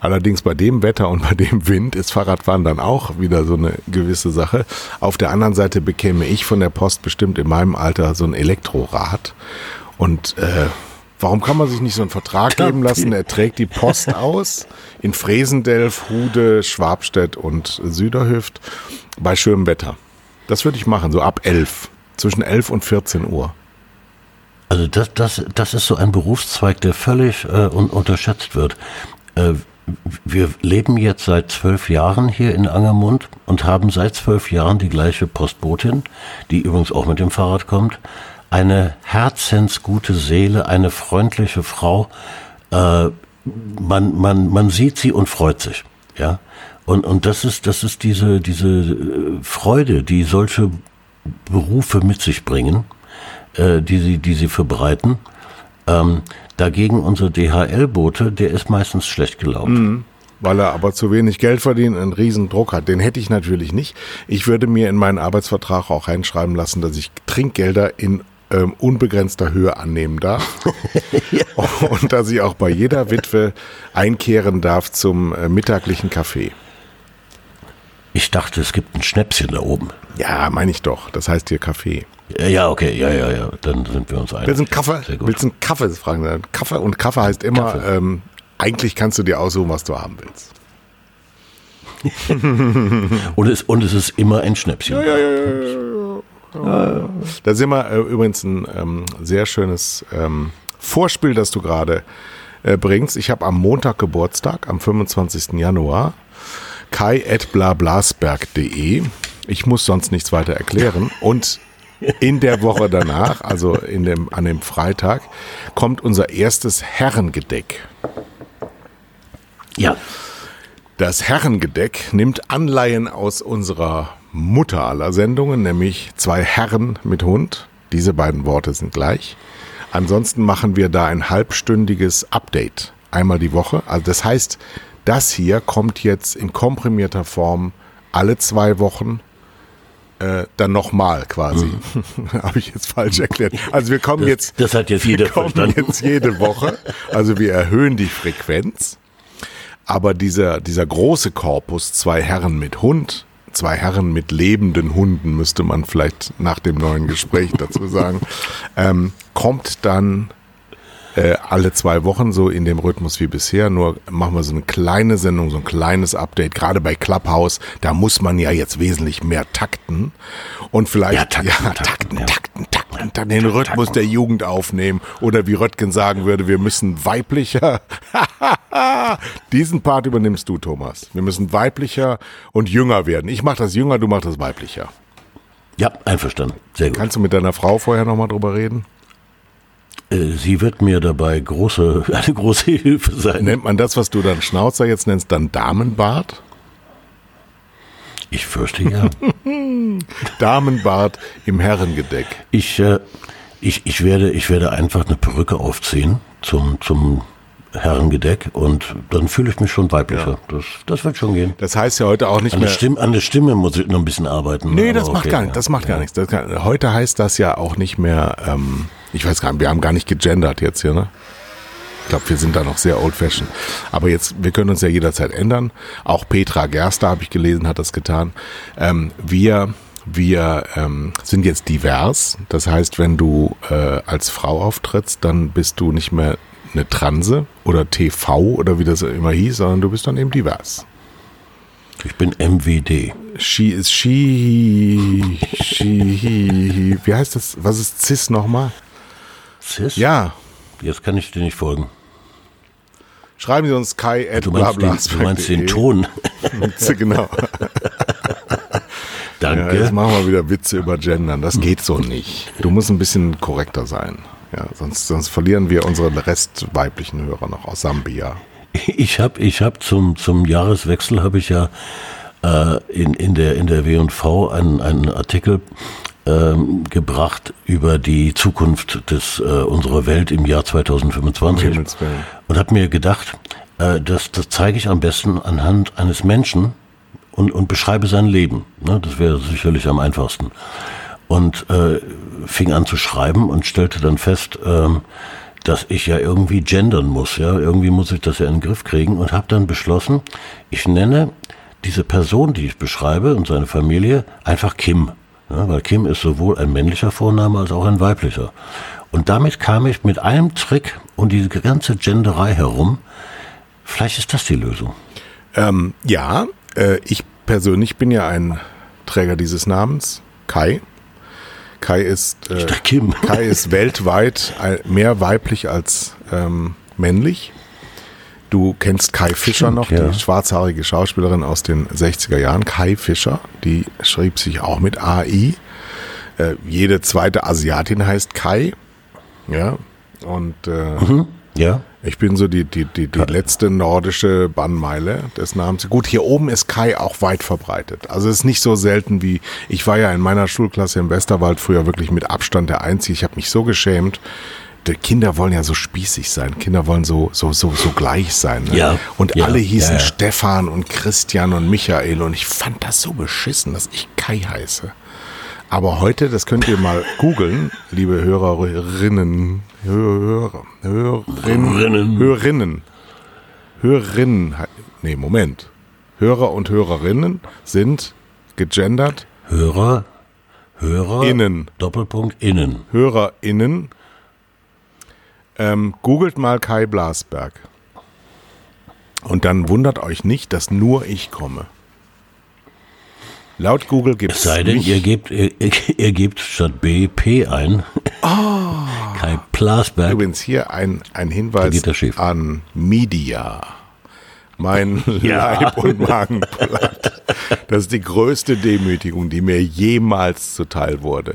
Allerdings bei dem Wetter und bei dem Wind ist Fahrradfahren dann auch wieder so eine gewisse Sache. Auf der anderen Seite bekäme ich von der Post bestimmt in meinem Alter so ein Elektrorad. Und äh, warum kann man sich nicht so einen Vertrag geben lassen? Er trägt die Post aus in Fresendelf, Hude, Schwabstedt und Süderhüft bei schönem Wetter. Das würde ich machen, so ab 11, zwischen 11 und 14 Uhr. Also das, das, das ist so ein Berufszweig, der völlig äh, un unterschätzt wird. Äh, wir leben jetzt seit zwölf Jahren hier in Angermund und haben seit zwölf Jahren die gleiche Postbotin, die übrigens auch mit dem Fahrrad kommt. Eine herzensgute Seele, eine freundliche Frau. Äh, man, man, man sieht sie und freut sich. Ja. Und, und das ist, das ist diese, diese äh, Freude, die solche Berufe mit sich bringen äh, die sie, die sie verbreiten. Ähm, dagegen unser DHL-Bote, der ist meistens schlecht gelaunt. weil er aber zu wenig Geld verdient und einen riesen Druck hat. Den hätte ich natürlich nicht. Ich würde mir in meinen Arbeitsvertrag auch reinschreiben lassen, dass ich Trinkgelder in ähm, unbegrenzter Höhe annehmen darf ja. und dass ich auch bei jeder Witwe einkehren darf zum äh, mittaglichen Kaffee. Ich dachte, es gibt ein Schnäpschen da oben. Ja, meine ich doch. Das heißt hier Kaffee. Ja, okay, ja, ja, ja. Dann sind wir uns einig. Willst du einen Kaffee? Willst du einen Kaffee? Fragen Sie. Kaffee und Kaffee heißt immer, Kaffee. Ähm, eigentlich kannst du dir aussuchen, was du haben willst. und, es, und es ist immer ein Schnäpschen. Ja, ja, ja, ja. Da sind wir äh, übrigens ein ähm, sehr schönes ähm, Vorspiel, das du gerade äh, bringst. Ich habe am Montag Geburtstag, am 25. Januar kai.blablasberg.de. Ich muss sonst nichts weiter erklären. Und in der Woche danach, also in dem, an dem Freitag, kommt unser erstes Herrengedeck. Ja. Das Herrengedeck nimmt Anleihen aus unserer Mutter aller Sendungen, nämlich zwei Herren mit Hund. Diese beiden Worte sind gleich. Ansonsten machen wir da ein halbstündiges Update einmal die Woche. Also das heißt, das hier kommt jetzt in komprimierter Form alle zwei Wochen äh, dann nochmal quasi. Mhm. Habe ich jetzt falsch erklärt. Also wir kommen das, jetzt, das hat jetzt jeder wir kommen verstanden. jetzt jede Woche. Also wir erhöhen die Frequenz. Aber dieser, dieser große Korpus, zwei Herren mit Hund, zwei Herren mit lebenden Hunden, müsste man vielleicht nach dem neuen Gespräch dazu sagen, ähm, kommt dann äh, alle zwei Wochen so in dem Rhythmus wie bisher. Nur machen wir so eine kleine Sendung, so ein kleines Update. Gerade bei Clubhouse, da muss man ja jetzt wesentlich mehr takten und vielleicht ja, takten, ja, takten, takten, ja. takten, takten, dann den Rhythmus der Jugend aufnehmen oder wie Röttgen sagen würde, wir müssen weiblicher. Diesen Part übernimmst du, Thomas. Wir müssen weiblicher und jünger werden. Ich mache das jünger, du machst das weiblicher. Ja, einverstanden. Sehr gut. Kannst du mit deiner Frau vorher nochmal drüber reden? Äh, sie wird mir dabei große, eine große Hilfe sein. Nennt man das, was du dann Schnauzer jetzt nennst, dann Damenbart? Ich fürchte ja. Damenbart im Herrengedeck. Ich, äh, ich, ich, werde, ich werde einfach eine Perücke aufziehen zum, zum Herrengedeck und dann fühle ich mich schon weiblicher. Ja. Das, das wird schon gehen. Das heißt ja heute auch nicht an mehr. Stimme, an der Stimme muss ich noch ein bisschen arbeiten. Nee, das macht okay, gar nicht. Das macht ja. gar nichts. Kann, heute heißt das ja auch nicht mehr. Ähm, ich weiß gar nicht. Wir haben gar nicht gegendert jetzt hier, ne? Ich glaube, wir sind da noch sehr old-fashioned. Aber jetzt, wir können uns ja jederzeit ändern. Auch Petra Gerster, habe ich gelesen, hat das getan. Ähm, wir wir ähm, sind jetzt divers. Das heißt, wenn du äh, als Frau auftrittst, dann bist du nicht mehr eine Transe oder TV oder wie das immer hieß, sondern du bist dann eben divers. Ich bin MWD. She ist she, she, wie heißt das? Was ist Cis nochmal? Cis? Ja. Jetzt kann ich dir nicht folgen. Schreiben Sie uns Kai at du meinst, den, du meinst den Ton. genau. Danke. Ja, jetzt machen wir wieder Witze über Gendern. Das geht so nicht. Du musst ein bisschen korrekter sein. Ja, sonst, sonst verlieren wir unsere restweiblichen Hörer noch aus Sambia. Ich habe ich hab zum, zum Jahreswechsel habe ich ja äh, in, in der, in der W&V einen, einen Artikel ähm, gebracht über die Zukunft des, äh, unserer Welt im Jahr 2025 und habe mir gedacht, äh, das, das zeige ich am besten anhand eines Menschen und, und beschreibe sein Leben. Ne? Das wäre sicherlich am einfachsten und äh, fing an zu schreiben und stellte dann fest, ähm, dass ich ja irgendwie gendern muss, ja, irgendwie muss ich das ja in den Griff kriegen und habe dann beschlossen, ich nenne diese Person, die ich beschreibe und seine Familie einfach Kim, ja, weil Kim ist sowohl ein männlicher Vorname als auch ein weiblicher. Und damit kam ich mit einem Trick und diese ganze Genderei herum. Vielleicht ist das die Lösung. Ähm, ja, äh, ich persönlich bin ja ein Träger dieses Namens, Kai. Kai ist, äh, Kim. Kai ist weltweit mehr weiblich als ähm, männlich. Du kennst Kai Fischer Stimmt, noch, ja. die schwarzhaarige Schauspielerin aus den 60er Jahren. Kai Fischer, die schrieb sich auch mit AI. Äh, jede zweite Asiatin heißt Kai. Ja. Und äh, mhm, ja. Ich bin so die, die, die, die letzte nordische Bannmeile des Namens. Gut, hier oben ist Kai auch weit verbreitet. Also es ist nicht so selten wie, ich war ja in meiner Schulklasse im Westerwald früher wirklich mit Abstand der Einzige. Ich habe mich so geschämt. die Kinder wollen ja so spießig sein. Kinder wollen so, so, so, so gleich sein. Ne? Ja, Und ja, alle hießen ja, ja. Stefan und Christian und Michael und ich fand das so beschissen, dass ich Kai heiße. Aber heute, das könnt ihr mal googeln, liebe Hörerinnen, Hörer, Hörerinnen, Hörerinnen. Hörerinnen, Hörerinnen, nee, Moment. Hörer und Hörerinnen sind gegendert Hörer, Hörer, Innen. Doppelpunkt innen. HörerInnen. Ähm, googelt mal Kai Blasberg. Und dann wundert euch nicht, dass nur ich komme. Laut Google gibt Es sei denn, ihr gebt, ihr, ihr gebt statt B P ein. Kai Plasberg. übrigens hier ein, ein Hinweis an Media. Mein Ja. Leib- und Magenblatt. Das ist die größte Demütigung, die mir jemals zuteil wurde.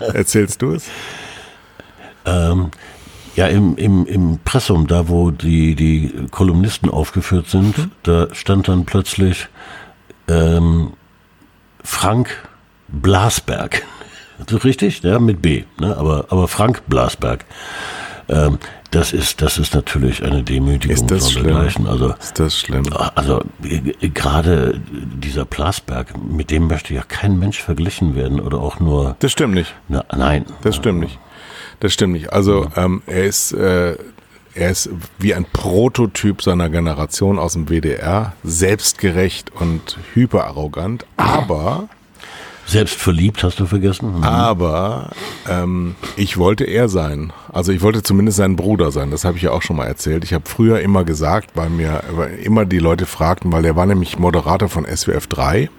Erzählst du es? Ähm, ja, im, im, im Pressum, da wo die, die Kolumnisten aufgeführt sind, Mhm. da stand dann plötzlich ähm, Frank Blasberg. Richtig? Ja, mit B, ne? aber, aber Frank Blasberg. Ähm, das ist, das ist natürlich eine Demütigung schlimm? sondergleichen. Also, Ist das schlimm? also äh, gerade dieser Blasberg, mit dem möchte ja kein Mensch verglichen werden oder auch nur. Das stimmt nicht. Na, nein. Das stimmt nicht. Das stimmt nicht. Also ähm, er ist äh, er ist wie ein Prototyp seiner Generation aus dem WDR, selbstgerecht und hyperarrogant, aber Selbst verliebt, hast du vergessen? aber ähm, ich wollte er sein. Also ich wollte zumindest sein Bruder sein. Das habe ich ja auch schon mal erzählt. Ich habe früher immer gesagt, weil mir weil immer die Leute fragten, weil er war nämlich Moderator von SWF 3.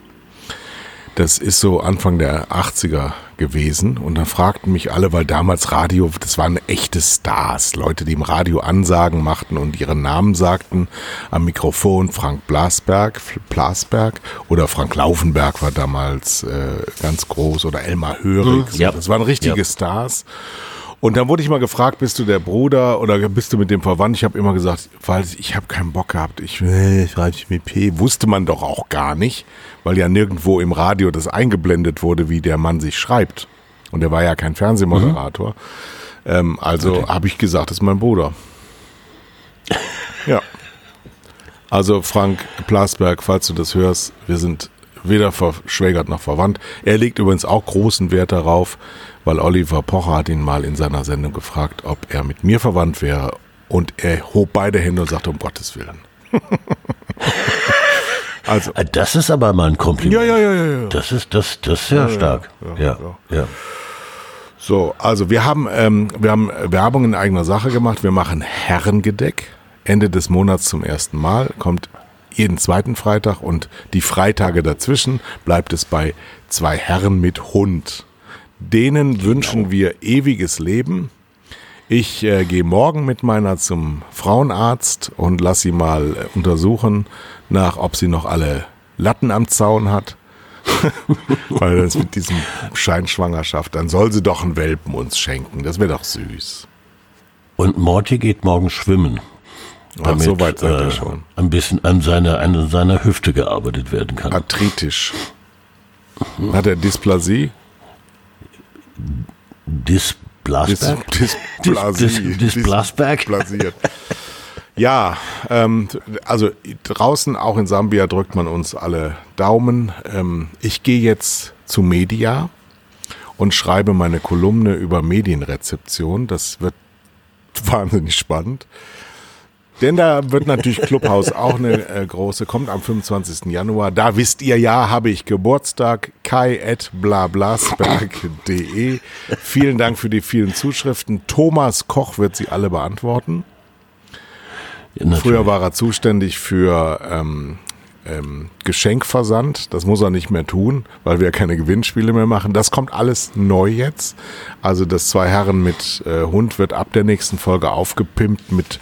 Das ist so Anfang der 80er gewesen. Und dann fragten mich alle, weil damals Radio, das waren echte Stars. Leute, die im Radio Ansagen machten und ihren Namen sagten. Am Mikrofon Frank Blasberg, Blasberg oder Frank Laufenberg war damals äh, ganz groß oder Elmar Hörig. ja. Das waren richtige Ja. Stars. Und dann wurde ich mal gefragt, bist du der Bruder oder bist du mit dem verwandt? Ich habe immer gesagt, weil ich habe keinen Bock gehabt. Ich will schreibe ich mit P. Wusste man doch auch gar nicht, weil ja nirgendwo im Radio das eingeblendet wurde, wie der Mann sich schreibt. Und er war ja kein Fernsehmoderator. Ähm, also habe ich gesagt, das ist mein Bruder. Ja. Also Frank Plasberg, falls du das hörst, wir sind weder verschwägert noch verwandt. Er legt übrigens auch großen Wert darauf, weil Oliver Pocher hat ihn mal in seiner Sendung gefragt, ob er mit mir verwandt wäre. Und er hob beide Hände und sagte, um Gottes Willen. also, Ah, Das ist aber mal ein Kompliment. ja, ja, ja, ja, ja. Das ist, das, das ist sehr stark. ja, Ja, ja. So, also wir haben, ähm, wir haben Werbung in eigener Sache gemacht. Wir machen Herrengedeck. Ende des Monats zum ersten Mal. Kommt jeden zweiten Freitag und die Freitage dazwischen bleibt es bei zwei Herren mit Hund. Denen wünschen wir ewiges Leben. Ich äh, gehe morgen mit meiner zum Frauenarzt und lass sie mal äh, untersuchen, nach, ob sie noch alle Latten am Zaun hat. Weil das mit diesem Scheinschwangerschaft, dann soll sie doch einen Welpen uns schenken. Das wäre doch süß. Und Morty geht morgen schwimmen. Ach, so weit seid ihr äh, schon. ein bisschen an seiner, an seiner Hüfte gearbeitet werden kann. Arthritisch. Hat er Dysplasie? Dis Blasberg? Dys Dysplasie. Dis- Dis Blasberg? Dysplasiert. Ja, ähm, also draußen, auch in Sambia, drückt man uns alle Daumen. Ähm, ich gehe jetzt zu Media und schreibe meine Kolumne über Medienrezeption. Das wird wahnsinnig spannend. Denn da wird natürlich Clubhouse auch eine äh, große, kommt am 25. Januar. Da wisst ihr ja, habe ich Geburtstag. Kai at blablasberg.de. Vielen Dank für die vielen Zuschriften. Thomas Koch wird sie alle beantworten. Ja. Früher war er zuständig für ähm, ähm, Geschenkversand. Das muss er nicht mehr tun, weil wir keine Gewinnspiele mehr machen. Das kommt alles neu jetzt. Also das Zwei Herren mit äh, Hund wird ab der nächsten Folge aufgepimpt mit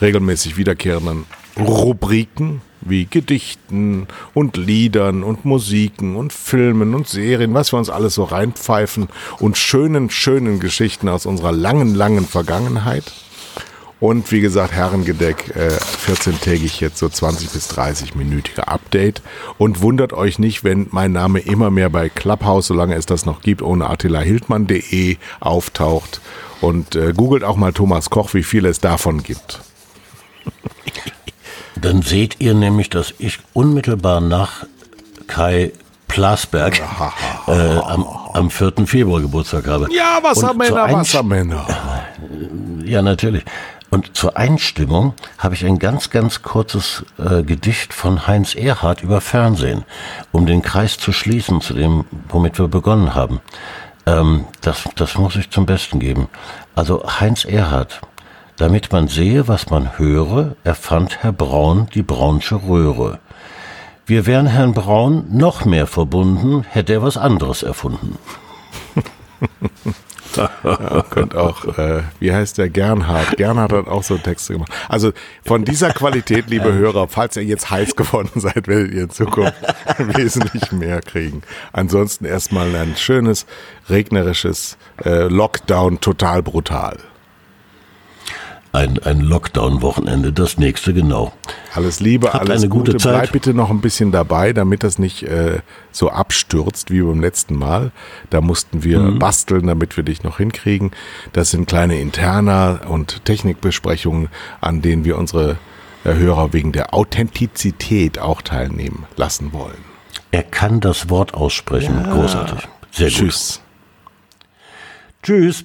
regelmäßig wiederkehrenden Rubriken wie Gedichten und Liedern und Musiken und Filmen und Serien, was wir uns alles so reinpfeifen und schönen, schönen Geschichten aus unserer langen, langen Vergangenheit. Und wie gesagt, Herrengedeck, äh, 14-tägig jetzt so 20 bis 30 minütige Update. Und wundert euch nicht, wenn mein Name immer mehr bei Clubhouse, solange es das noch gibt, ohne attilahildmann.de auftaucht. Und äh, googelt auch mal Thomas Koch, wie viel es davon gibt. Dann seht ihr nämlich, dass ich unmittelbar nach Kai Plasberg äh, am, am 4. Februar Geburtstag habe. Ja, Wassermänner, Wassermänner. Ja, natürlich. Und zur Einstimmung habe ich ein ganz, ganz kurzes äh, Gedicht von Heinz Erhardt über Fernsehen, um den Kreis zu schließen zu dem, womit wir begonnen haben. Ähm, das, das muss ich zum Besten geben. Also Heinz Erhardt, damit man sehe, was man höre, erfand Herr Braun die Braunsche Röhre. Wir wären Herrn Braun noch mehr verbunden, hätte er was anderes erfunden. ja, könnt auch, äh, wie heißt der Gernhardt? Gernhardt hat auch so Texte gemacht. Also von dieser Qualität, liebe Hörer, falls ihr jetzt heiß geworden seid, werdet ihr in Zukunft wesentlich mehr kriegen. Ansonsten erstmal ein schönes, regnerisches äh, Lockdown, total brutal ein, ein Lockdown-Wochenende, das nächste genau. Alles Liebe, Habt alles eine gute, gute. Zeit. Bleib bitte noch ein bisschen dabei, damit das nicht äh, so abstürzt wie beim letzten Mal. Da mussten wir mhm. basteln, damit wir dich noch hinkriegen. Das sind kleine Interna und Technikbesprechungen, an denen wir unsere äh, Hörer wegen der Authentizität auch teilnehmen lassen wollen. Er kann das Wort aussprechen. Ja. Großartig. Sehr Tschüss. Gut. Tschüss.